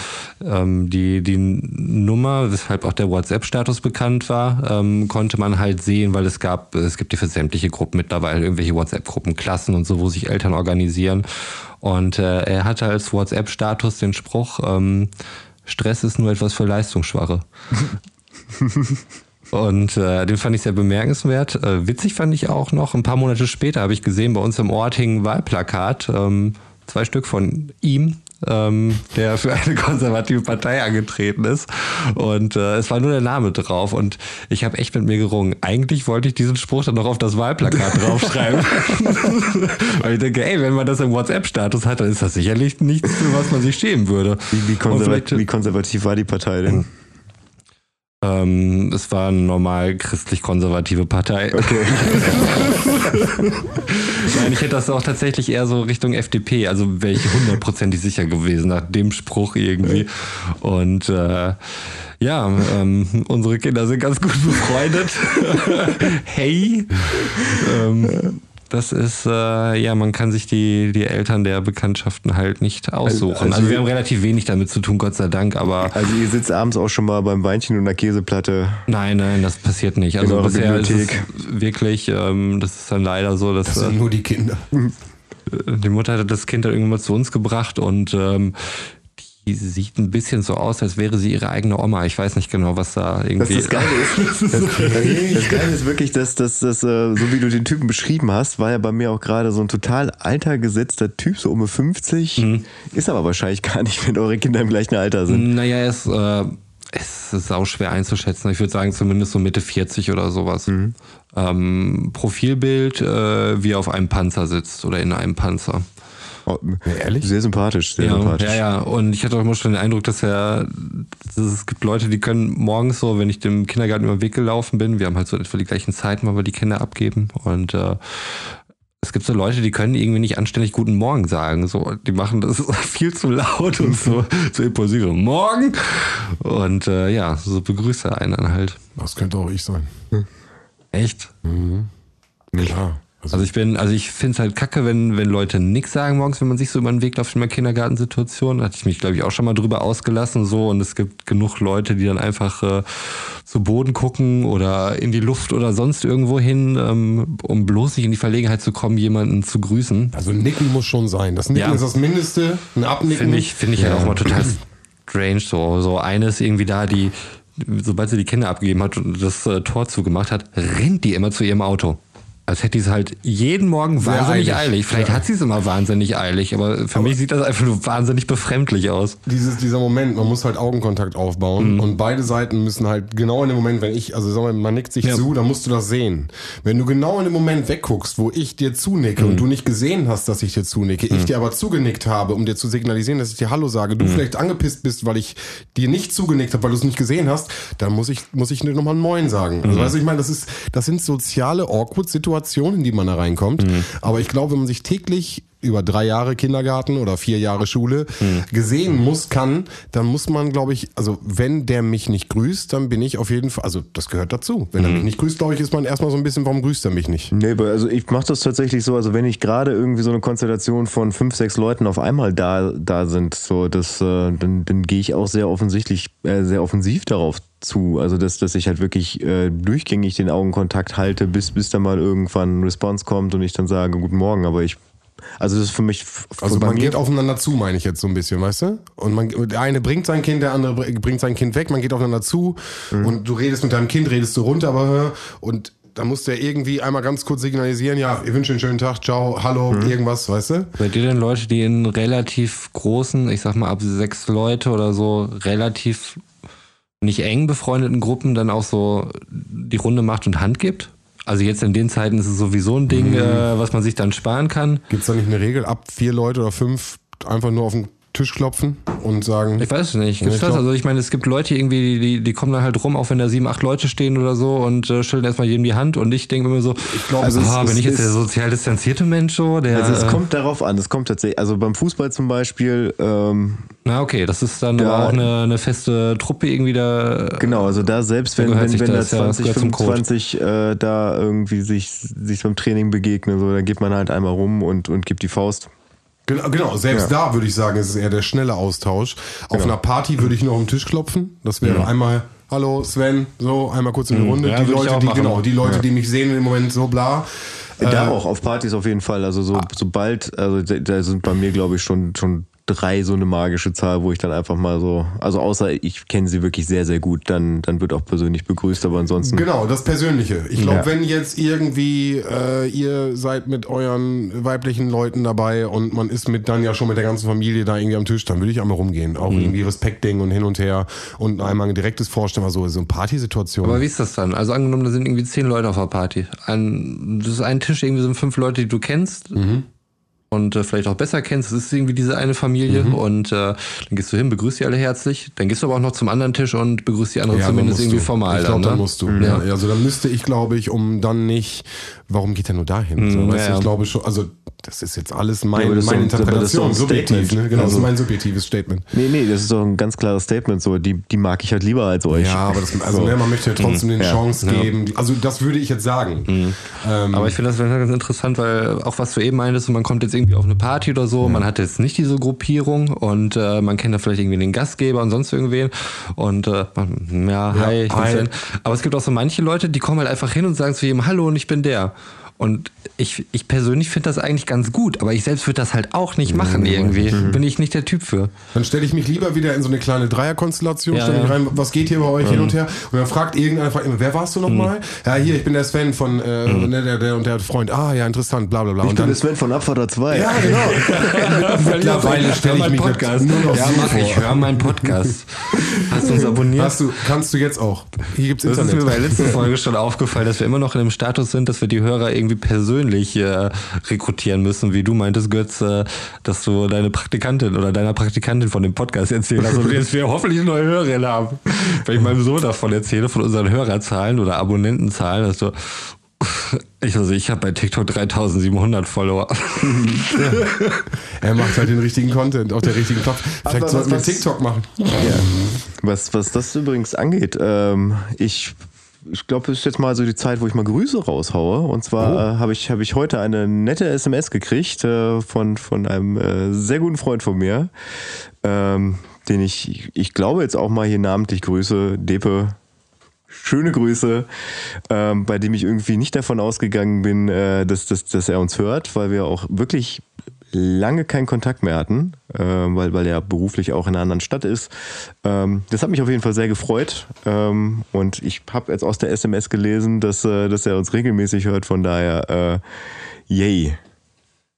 ähm, die, die Nummer, weshalb auch der WhatsApp-Status bekannt war, ähm, konnte man halt sehen, weil es gab, es gibt ja für sämtliche Gruppen mittlerweile irgendwelche WhatsApp-Gruppen, Klassen und so, wo sich Eltern organisieren. Und äh, er hatte als WhatsApp-Status den Spruch, ähm, Stress ist nur etwas für Leistungsschwache. Und äh, den fand ich sehr bemerkenswert. Äh, witzig fand ich auch noch, ein paar Monate später habe ich gesehen, bei uns im Ort hing ein Wahlplakat, ähm, zwei Stück von ihm, ähm, der für eine konservative Partei angetreten ist. Und äh, es war nur der Name drauf. Und ich habe echt mit mir gerungen. Eigentlich wollte ich diesen Spruch dann noch auf das Wahlplakat draufschreiben. Weil ich denke, ey, wenn man das im WhatsApp-Status hat, dann ist das sicherlich nichts, für was man sich schämen würde. Wie, wie, konservat wie konservativ war die Partei denn? Ähm, es war eine normal christlich-konservative Partei. Okay. Nein, ich hätte das auch tatsächlich eher so Richtung FDP, also wäre ich hundertprozentig sicher gewesen nach dem Spruch irgendwie. Und äh, ja, ähm, unsere Kinder sind ganz gut befreundet. hey. Ähm, das ist, äh, ja, man kann sich die, die Eltern der Bekanntschaften halt nicht aussuchen. Also, also- wir haben relativ wenig damit zu tun, Gott sei Dank, aber Also ihr sitzt abends auch schon mal beim Weinchen und einer Käseplatte. nein, nein, das passiert nicht. Also eurer bisher ist Bibliothek. es wirklich, ähm, das ist dann leider so, dass Das äh, sind nur die Kinder. die Mutter hatte das Kind dann irgendwann mal zu uns gebracht und ähm, die sieht ein bisschen so aus, als wäre sie ihre eigene Oma. Ich weiß nicht genau, was da Das, irgendwie. das Geile ist, das, das, das Geile ist wirklich, dass das, das, äh, so wie du den Typen beschrieben hast, war ja bei mir auch gerade so ein total alter gesetzter Typ, so um 50. Mhm. Ist aber wahrscheinlich gar nicht, wenn eure Kinder im gleichen Alter sind. Naja, er ist äh, Es ist auch schwer einzuschätzen. Ich würde sagen, zumindest so Mitte 40 oder sowas. Ähm, Profilbild, äh, wie er auf einem Panzer sitzt oder in einem Panzer. Oh, ehrlich? Sehr sympathisch, sehr Ja, sympathisch. ja, ja. Und ich hatte auch immer schon den Eindruck, dass er, dass es gibt Leute, die können morgens so, wenn ich dem Kindergarten über den Weg gelaufen bin, wir haben halt so etwa die gleichen Zeiten, weil wir die Kinder abgeben. Und äh, es gibt so Leute, die können irgendwie nicht anständig Guten Morgen sagen. So, die machen das viel zu laut und so, so impulsiv. So, Morgen! Und äh, ja, so begrüßt er einen dann halt. Das könnte auch ich sein. Echt? Ja. Also, ich bin, also ich finde es halt kacke, wenn, wenn Leute nichts sagen morgens, wenn man sich so über den Weg läuft in einer Kindergartensituation. Da hatte ich mich, glaube ich, auch schon mal drüber ausgelassen so und es gibt genug Leute, die dann einfach äh, zu Boden gucken oder in die Luft oder sonst irgendwo hin, ähm, um bloß nicht in die Verlegenheit zu kommen, jemanden zu grüßen. also Nicken muss schon sein. Das Nicken Ja. ist das Mindeste. Ein Abnicken. Finde ich, finde ich halt auch mal total strange. So, so eine ist irgendwie da, die, sobald sie die Kinder abgegeben hat und das äh, Tor zugemacht hat, rennt die immer zu ihrem Auto. Als hätte sie es halt jeden Morgen wahnsinnig eilig. eilig. Vielleicht Ja. hat sie es immer wahnsinnig eilig, aber für mich sieht das einfach nur wahnsinnig befremdlich aus. Dieses, dieser Moment, man muss halt Augenkontakt Mhm. aufbauen und beide Seiten müssen halt genau in dem Moment, wenn ich, also sag mal, man nickt sich Ja. zu, dann musst du das sehen. Wenn du genau in dem Moment wegguckst, wo ich dir zunicke Mhm. und du nicht gesehen hast, dass ich dir zunicke, ich dir aber zugenickt habe, um dir zu signalisieren, dass ich dir Hallo sage, Mhm. du vielleicht angepisst bist, weil ich dir nicht zugenickt habe, weil du es nicht gesehen hast, dann muss ich, muss ich dir nochmal ein Moin sagen. Mhm. Also weißt du, ich meine, das ist, das sind soziale Awkward-Situationen, in die man da reinkommt. Mhm. Aber ich glaube, wenn man sich täglich über drei Jahre Kindergarten oder vier Jahre Schule Mhm. gesehen muss, kann, dann muss man, glaube ich, also wenn der mich nicht grüßt, dann bin ich auf jeden Fall, also das gehört dazu. Wenn er Mhm. mich nicht grüßt, glaube ich, ist man erstmal so ein bisschen, warum grüßt er mich nicht? Nee, aber also ich mache das tatsächlich so, also wenn ich gerade irgendwie so eine Konstellation von fünf, sechs Leuten auf einmal da, da sind, so das, äh, dann, dann gehe ich auch sehr offensichtlich, äh, sehr offensiv darauf zu. Also dass, dass ich halt wirklich äh, durchgängig den Augenkontakt halte, bis, bis da mal irgendwann ein Response kommt und ich dann sage, guten Morgen, aber ich also das ist für mich Also man geht aufeinander zu, meine ich jetzt so ein bisschen, weißt du? Und man, der eine bringt sein Kind, der andere br- bringt sein Kind weg, man geht aufeinander zu Mhm. und du redest mit deinem Kind, redest du runter, aber und da muss der irgendwie einmal ganz kurz signalisieren, ja, ich wünsche einen schönen Tag, ciao, hallo, Mhm. irgendwas, weißt du? Seid ihr denn Leute, die in relativ großen, ich sag mal ab sechs Leute oder so, relativ nicht eng befreundeten Gruppen dann auch so die Runde macht und Hand gibt? Also jetzt in den Zeiten ist es sowieso ein Ding, äh, was man sich dann sparen kann. Gibt's da nicht eine Regel, ab vier Leute oder fünf einfach nur auf den Tisch klopfen und sagen, Ich weiß es nicht. Gibt's ich das? Also ich meine, es gibt Leute irgendwie, die, die kommen dann halt rum, auch wenn da sieben, acht Leute stehen oder so und äh, schütteln erstmal jedem die Hand und ich denke mir so, ich glaub, also es- ah, es bin ich jetzt ist- der sozial distanzierte Mensch so, der Also es äh, kommt darauf an, es kommt tatsächlich, also beim Fußball zum Beispiel, ähm, na okay, das ist dann Ja. aber auch eine, eine feste Truppe irgendwie da. Genau, also da selbst wenn, wenn, wenn da das, ja, das 20, gehört zum Code. 25 äh, da irgendwie sich, sich beim Training begegnen, so, dann geht man halt einmal rum und, und gibt die Faust. Genau, genau. selbst Ja. da würde ich sagen, ist es eher der schnelle Austausch. Auf einer Party würde ich nur auf den Tisch klopfen. Das wäre einmal, hallo Sven, so, einmal kurz in die Runde. Ja, die Leute, die, genau, die Leute, die mich sehen im Moment so bla. Da auch, auf Partys auf jeden Fall. Also so, sobald, also da- da sind bei mir, glaube ich, schon, schon drei so eine magische Zahl, wo ich dann einfach mal so, also außer ich kenne sie wirklich sehr, sehr gut, dann, dann wird auch persönlich begrüßt, aber ansonsten. Genau, das Persönliche. Ich glaube, Ja. wenn jetzt irgendwie äh, ihr seid mit euren weiblichen Leuten dabei und man ist mit dann ja schon mit der ganzen Familie da irgendwie am Tisch, dann würde ich einmal rumgehen. Auch irgendwie Respektding und hin und her und einmal ein direktes Vorstellen, also so eine Partysituation. Aber wie ist das dann? Also angenommen, da sind irgendwie zehn Leute auf der Party. Ein, das ist ein Tisch, irgendwie sind fünf Leute, die du kennst. Und äh, vielleicht auch besser kennst. Das ist irgendwie diese eine Familie. Und äh, dann gehst du hin, begrüßt die alle herzlich. Dann gehst du aber auch noch zum anderen Tisch und begrüßt die anderen Ja, zumindest irgendwie du. formal. Ich glaube, dann, dann ne? musst du. Ja. Also dann müsste ich, glaube ich, um dann nicht, warum geht er nur dahin? So, Mm, weißt du, ja, ja. ich glaube schon, also das ist jetzt alles mein, Ja, das meine das Interpretation, ein subjektiv, ne? Genau, das Also- ist mein subjektives Statement. Nee, nee, das ist doch ein ganz klares Statement, so, die, die mag ich halt lieber als euch. Ja, aber das, also So. ne, man möchte ja trotzdem den Ja. Chance geben. Also das würde ich jetzt sagen. Ähm, Aber ich finde das ganz interessant, weil auch was du eben meintest, man kommt jetzt irgendwie auf eine Party oder so, man hat jetzt nicht diese Gruppierung und äh, man kennt da vielleicht irgendwie den Gastgeber und sonst irgendwen und äh, man, ja, hi, ich bin hi. Sven. Aber es gibt auch so manche Leute, die kommen halt einfach hin und sagen zu jedem Hallo und ich bin der. Und ich, ich persönlich finde das eigentlich ganz gut, aber ich selbst würde das halt auch nicht machen irgendwie. Bin ich nicht der Typ für. Dann stelle ich mich lieber wieder in so eine kleine Dreierkonstellation, Ja, stelle mich ja. rein, was geht hier bei euch hin und her? Und dann fragt irgendeiner, fragt immer, wer warst du nochmal? Ja, hier, ich bin der Sven von äh, ne, der, der und der Freund. Ah, ja, interessant, bla bla bla. Ich Und bin dann, der Sven von Abfahrt 2. ja, genau. Mittlerweile stelle ich mich Podcast. nur noch ja, mach vor. ich, höre meinen Podcast. Hast du uns abonniert? Hast du, kannst du jetzt auch. Hier gibt's Das ist mir Internet. bei der letzten Folge schon aufgefallen, dass wir immer noch in dem Status sind, dass wir die Hörer irgendwie persönlich äh, rekrutieren müssen, wie du meintest, Götz, äh, dass du deine Praktikantin oder deiner Praktikantin von dem Podcast erzählt hast und jetzt wir hoffentlich neue Hörerinnen haben. Wenn ich meinem Sohn davon erzähle, von unseren Hörerzahlen oder Abonnentenzahlen, dass du ich, also ich habe bei TikTok 3700 Follower. Er macht halt den richtigen Content auf der richtigen Plattform. Vielleicht sollten wir TikTok machen. Ja. Was, was das übrigens angeht, ähm, ich, ich glaube, es ist jetzt mal so die Zeit, wo ich mal Grüße raushaue. Und zwar Oh. äh, habe ich, hab ich heute eine nette SMS gekriegt äh, von, von einem äh, sehr guten Freund von mir, ähm, den ich, ich glaube jetzt auch mal hier namentlich grüße. Depe, schöne Grüße, ähm, bei dem ich irgendwie nicht davon ausgegangen bin, äh, dass, dass, dass er uns hört, weil wir auch wirklich lange keinen Kontakt mehr hatten, äh, weil, weil er beruflich auch in einer anderen Stadt ist. Ähm, das hat mich auf jeden Fall sehr gefreut ähm, und ich habe jetzt aus der SMS gelesen, dass, äh, dass er uns regelmäßig hört, von daher äh, yay.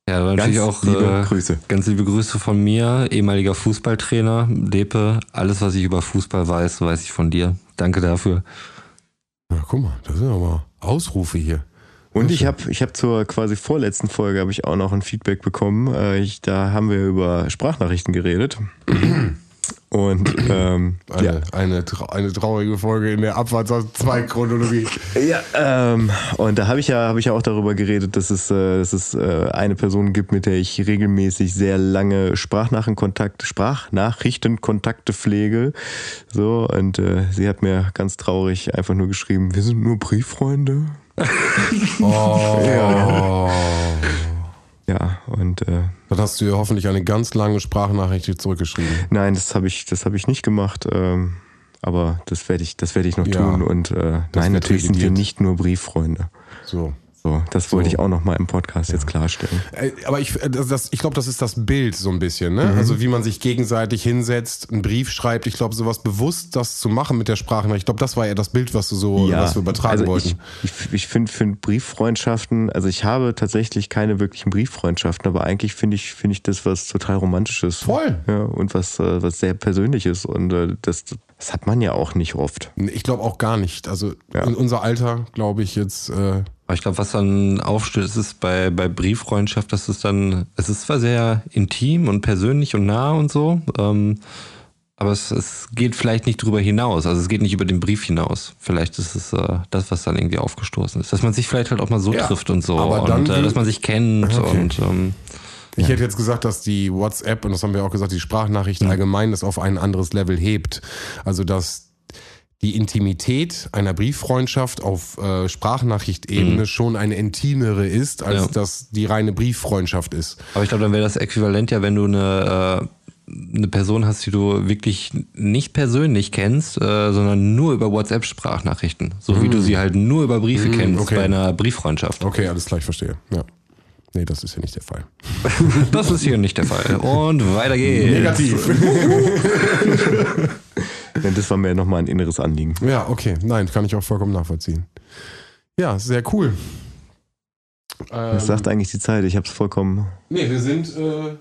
Ja, aber natürlich Ganz auch liebe äh, Grüße. Ganz liebe Grüße von mir, ehemaliger Fußballtrainer, Depe. Alles, was ich über Fußball weiß, weiß ich von dir. Danke dafür. Ja, guck mal, das sind aber Ausrufe hier. Und ich habe ich hab zur quasi vorletzten Folge habe ich auch noch ein Feedback bekommen. Äh, ich, da haben wir über Sprachnachrichten geredet. Und ähm, Eine, ja, eine, trau- eine traurige Folge in der Abwärts 2 Chronologie. Ja, ähm, und da habe ich ja habe ich ja auch darüber geredet, dass es, äh, dass es äh, eine Person gibt, mit der ich regelmäßig sehr lange Sprachnachrichtenkontakte, Sprachnachrichtenkontakte pflege. So und äh, sie hat mir ganz traurig einfach nur geschrieben: Wir sind nur Brieffreunde. Oh. Ja. Ja und äh, Dann hast du ihr hoffentlich eine ganz lange Sprachnachricht zurückgeschrieben. nein, das habe ich das habe ich nicht gemacht. Ähm, aber das werde ich das werde ich noch Ja, tun und äh, nein, natürlich sind wir nicht nur Brieffreunde. So. So, das wollte So. ich auch noch mal im Podcast jetzt klarstellen. Aber ich, äh, das, ich glaube, das ist das Bild so ein bisschen, ne? Mhm. Also wie man sich gegenseitig hinsetzt, einen Brief schreibt. Ich glaube, sowas bewusst das zu machen mit der Sprache. Ich glaube, das war ja das Bild, was du so, was wir übertragen also wollten. Ich, ich, ich finde find Brieffreundschaften, also ich habe tatsächlich keine wirklichen Brieffreundschaften, aber eigentlich finde ich, finde ich das was total Romantisches. Voll. Ja, und was, äh, was sehr Persönliches. Und äh, das, das hat man ja auch nicht oft. Ich glaube auch gar nicht. Also Ja. in unser Alter, glaube ich jetzt. Äh, Aber ich glaube, was dann aufstößt, ist bei, bei Brieffreundschaft, dass es dann, es ist zwar sehr intim und persönlich und nah und so, ähm, aber es, es geht vielleicht nicht drüber hinaus. Also es geht nicht über den Brief hinaus. Vielleicht ist es äh, das, was dann irgendwie aufgestoßen ist. Dass man sich vielleicht halt auch mal so Ja, trifft und so. aber dann und äh, dass man sich kennt Okay. und ähm, Ich hätte jetzt gesagt, dass die WhatsApp, und das haben wir auch gesagt, die Sprachnachricht allgemein das auf ein anderes Level hebt. Also, dass die Intimität einer Brieffreundschaft auf äh, Sprachnachrichtebene schon eine intimere ist, als Ja. dass die reine Brieffreundschaft ist. Aber ich glaube, dann wäre das äquivalent ja, wenn du eine, äh, eine Person hast, die du wirklich nicht persönlich kennst, äh, sondern nur über WhatsApp-Sprachnachrichten. So wie du sie halt nur über Briefe kennst okay. bei einer Brieffreundschaft. Okay, alles klar, ich verstehe. Ja. Nee, das ist ja nicht der Fall. Das ist hier nicht der Fall. Und weiter geht's. Negativ. Denn das war mir nochmal ein inneres Anliegen. ja, okay. Nein, kann ich auch vollkommen nachvollziehen. Ja, sehr cool. Ähm, Was sagt eigentlich die Zeit? Ich habe es vollkommen. Nee, wir sind, äh,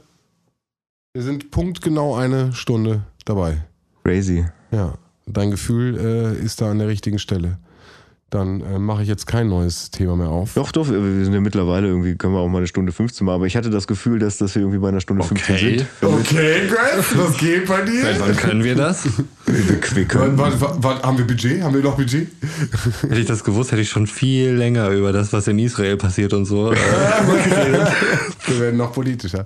wir sind punktgenau eine Stunde dabei. Crazy. Ja, dein Gefühl äh, ist da an der richtigen Stelle. Dann äh, mache ich jetzt kein neues Thema mehr auf. Doch, doch, wir sind ja mittlerweile irgendwie, können wir auch mal eine Stunde 15 machen, aber ich hatte das Gefühl, dass, dass wir irgendwie bei einer Stunde 15 Okay. sind. Okay, Greg, was geht bei dir? Seit wann können wir das? Wir, wir können, Wann, wann, wann, haben wir Budget? Haben wir noch Budget? Hätte ich das gewusst, hätte ich schon viel länger über das, was in Israel passiert und so. Äh, Wir werden noch politischer.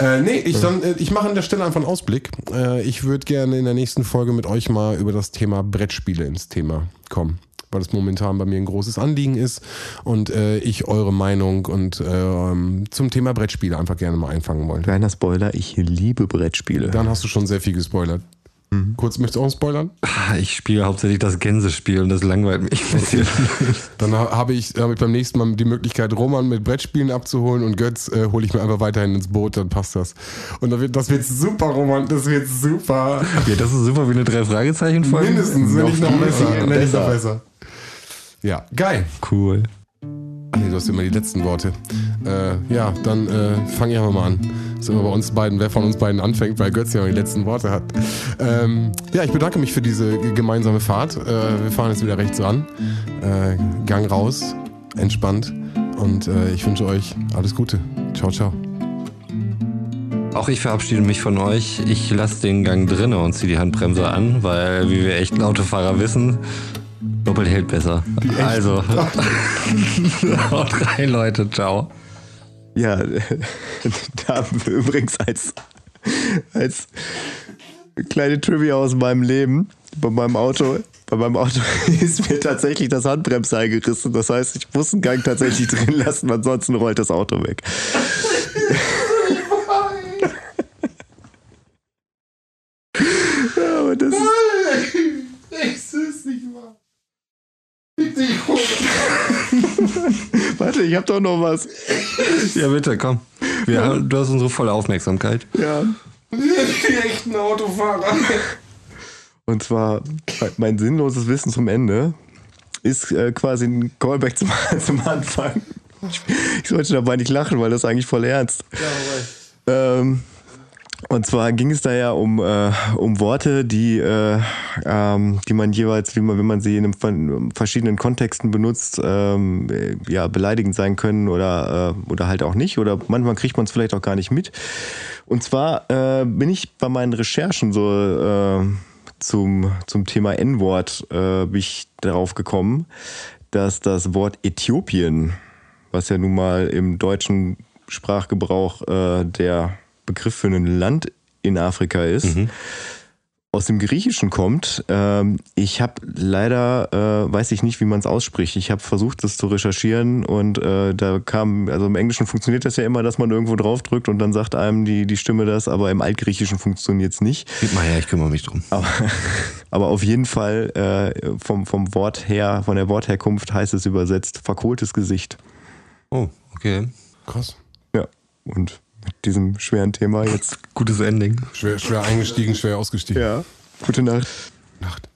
Äh, nee, ich, dann, äh, ich mache an der Stelle einfach einen Ausblick. Äh, ich würde gerne in der nächsten Folge mit euch mal über das Thema Brettspiele ins Thema kommen. Weil es momentan bei mir ein großes Anliegen ist und äh, ich eure Meinung und ähm, zum Thema Brettspiele einfach gerne mal einfangen wollte. kleiner Spoiler, ich liebe Brettspiele. Dann hast du schon sehr viel gespoilert. Kurz möchtest du auch spoilern? Ah, Ich spiele hauptsächlich das Gänsespiel und das langweilt mich bisschen. Dann ha- habe ich, hab ich beim nächsten Mal die Möglichkeit, Roman mit Brettspielen abzuholen und Götz äh, hole ich mir einfach weiterhin ins Boot, dann passt das. Und das wird, das wird super, Roman, das wird super. Ja, das ist super wie eine drei Fragezeichen Folge. Mindestens, wenn nicht noch besser. Wenn nicht noch besser. Ja, geil. Cool. Ach nee, du hast immer die letzten Worte. Äh, ja, dann äh, fange ich einfach mal an. Ist immer bei uns beiden, wer von uns beiden anfängt, weil Götz ja immer die letzten Worte hat. Ähm, ja, ich bedanke mich für diese gemeinsame Fahrt. Äh, wir fahren jetzt wieder rechts ran. Äh, Gang raus, entspannt. Und äh, ich wünsche euch alles Gute. Ciao, ciao. Auch ich verabschiede mich von euch. Ich lasse den Gang drinne und ziehe die Handbremse an, weil, wie wir echten Autofahrer wissen, doppelt hält besser. Also, haut rein, Leute. Ciao. Ja, da haben wir übrigens als, als kleine Trivia aus meinem Leben, bei meinem Auto, bei meinem Auto ist mir tatsächlich das Handbremseil gerissen. Das heißt, ich muss den Gang tatsächlich drin lassen, ansonsten rollt das Auto weg. ja, aber das ist, Ich ist nicht wahr. warte, ich hab doch noch was. Ja, bitte, komm. Wir haben, du hast unsere volle Aufmerksamkeit. Ja. Die echten Autofahrer. Und zwar mein sinnloses Wissen zum Ende ist äh, quasi ein Callback zum, zum Anfang. Ich, ich sollte dabei nicht lachen, weil das ist eigentlich voll ernst. Ähm, und zwar ging es da ja um, äh, um Worte, die, äh, ähm, die man jeweils, wie man, wenn man sie in einem, verschiedenen Kontexten benutzt, ähm, äh, ja, beleidigend sein können oder, äh, oder halt auch nicht. Oder manchmal kriegt man es vielleicht auch gar nicht mit. Und zwar äh, bin ich bei meinen Recherchen so äh, zum, zum Thema N-Wort äh, bin ich darauf gekommen, dass das Wort Äthiopien, was ja nun mal im deutschen Sprachgebrauch äh, der Begriff für ein Land in Afrika ist, aus dem Griechischen kommt. Ähm, ich habe leider, äh, weiß ich nicht, wie man es ausspricht. Ich habe versucht, das zu recherchieren und äh, da kam, also im Englischen funktioniert das ja immer, dass man irgendwo draufdrückt und dann sagt einem die, die Stimme das, aber im Altgriechischen funktioniert es nicht. Gib mal her, ich kümmere mich drum. Aber, aber auf jeden Fall äh, vom, vom Wort her, von der Wortherkunft heißt es übersetzt verkohltes Gesicht. Oh, okay. Krass. Ja, und mit diesem schweren Thema jetzt. Gutes Ending. Schwer, schwer eingestiegen, schwer ausgestiegen. Ja, gute Nacht. Nacht.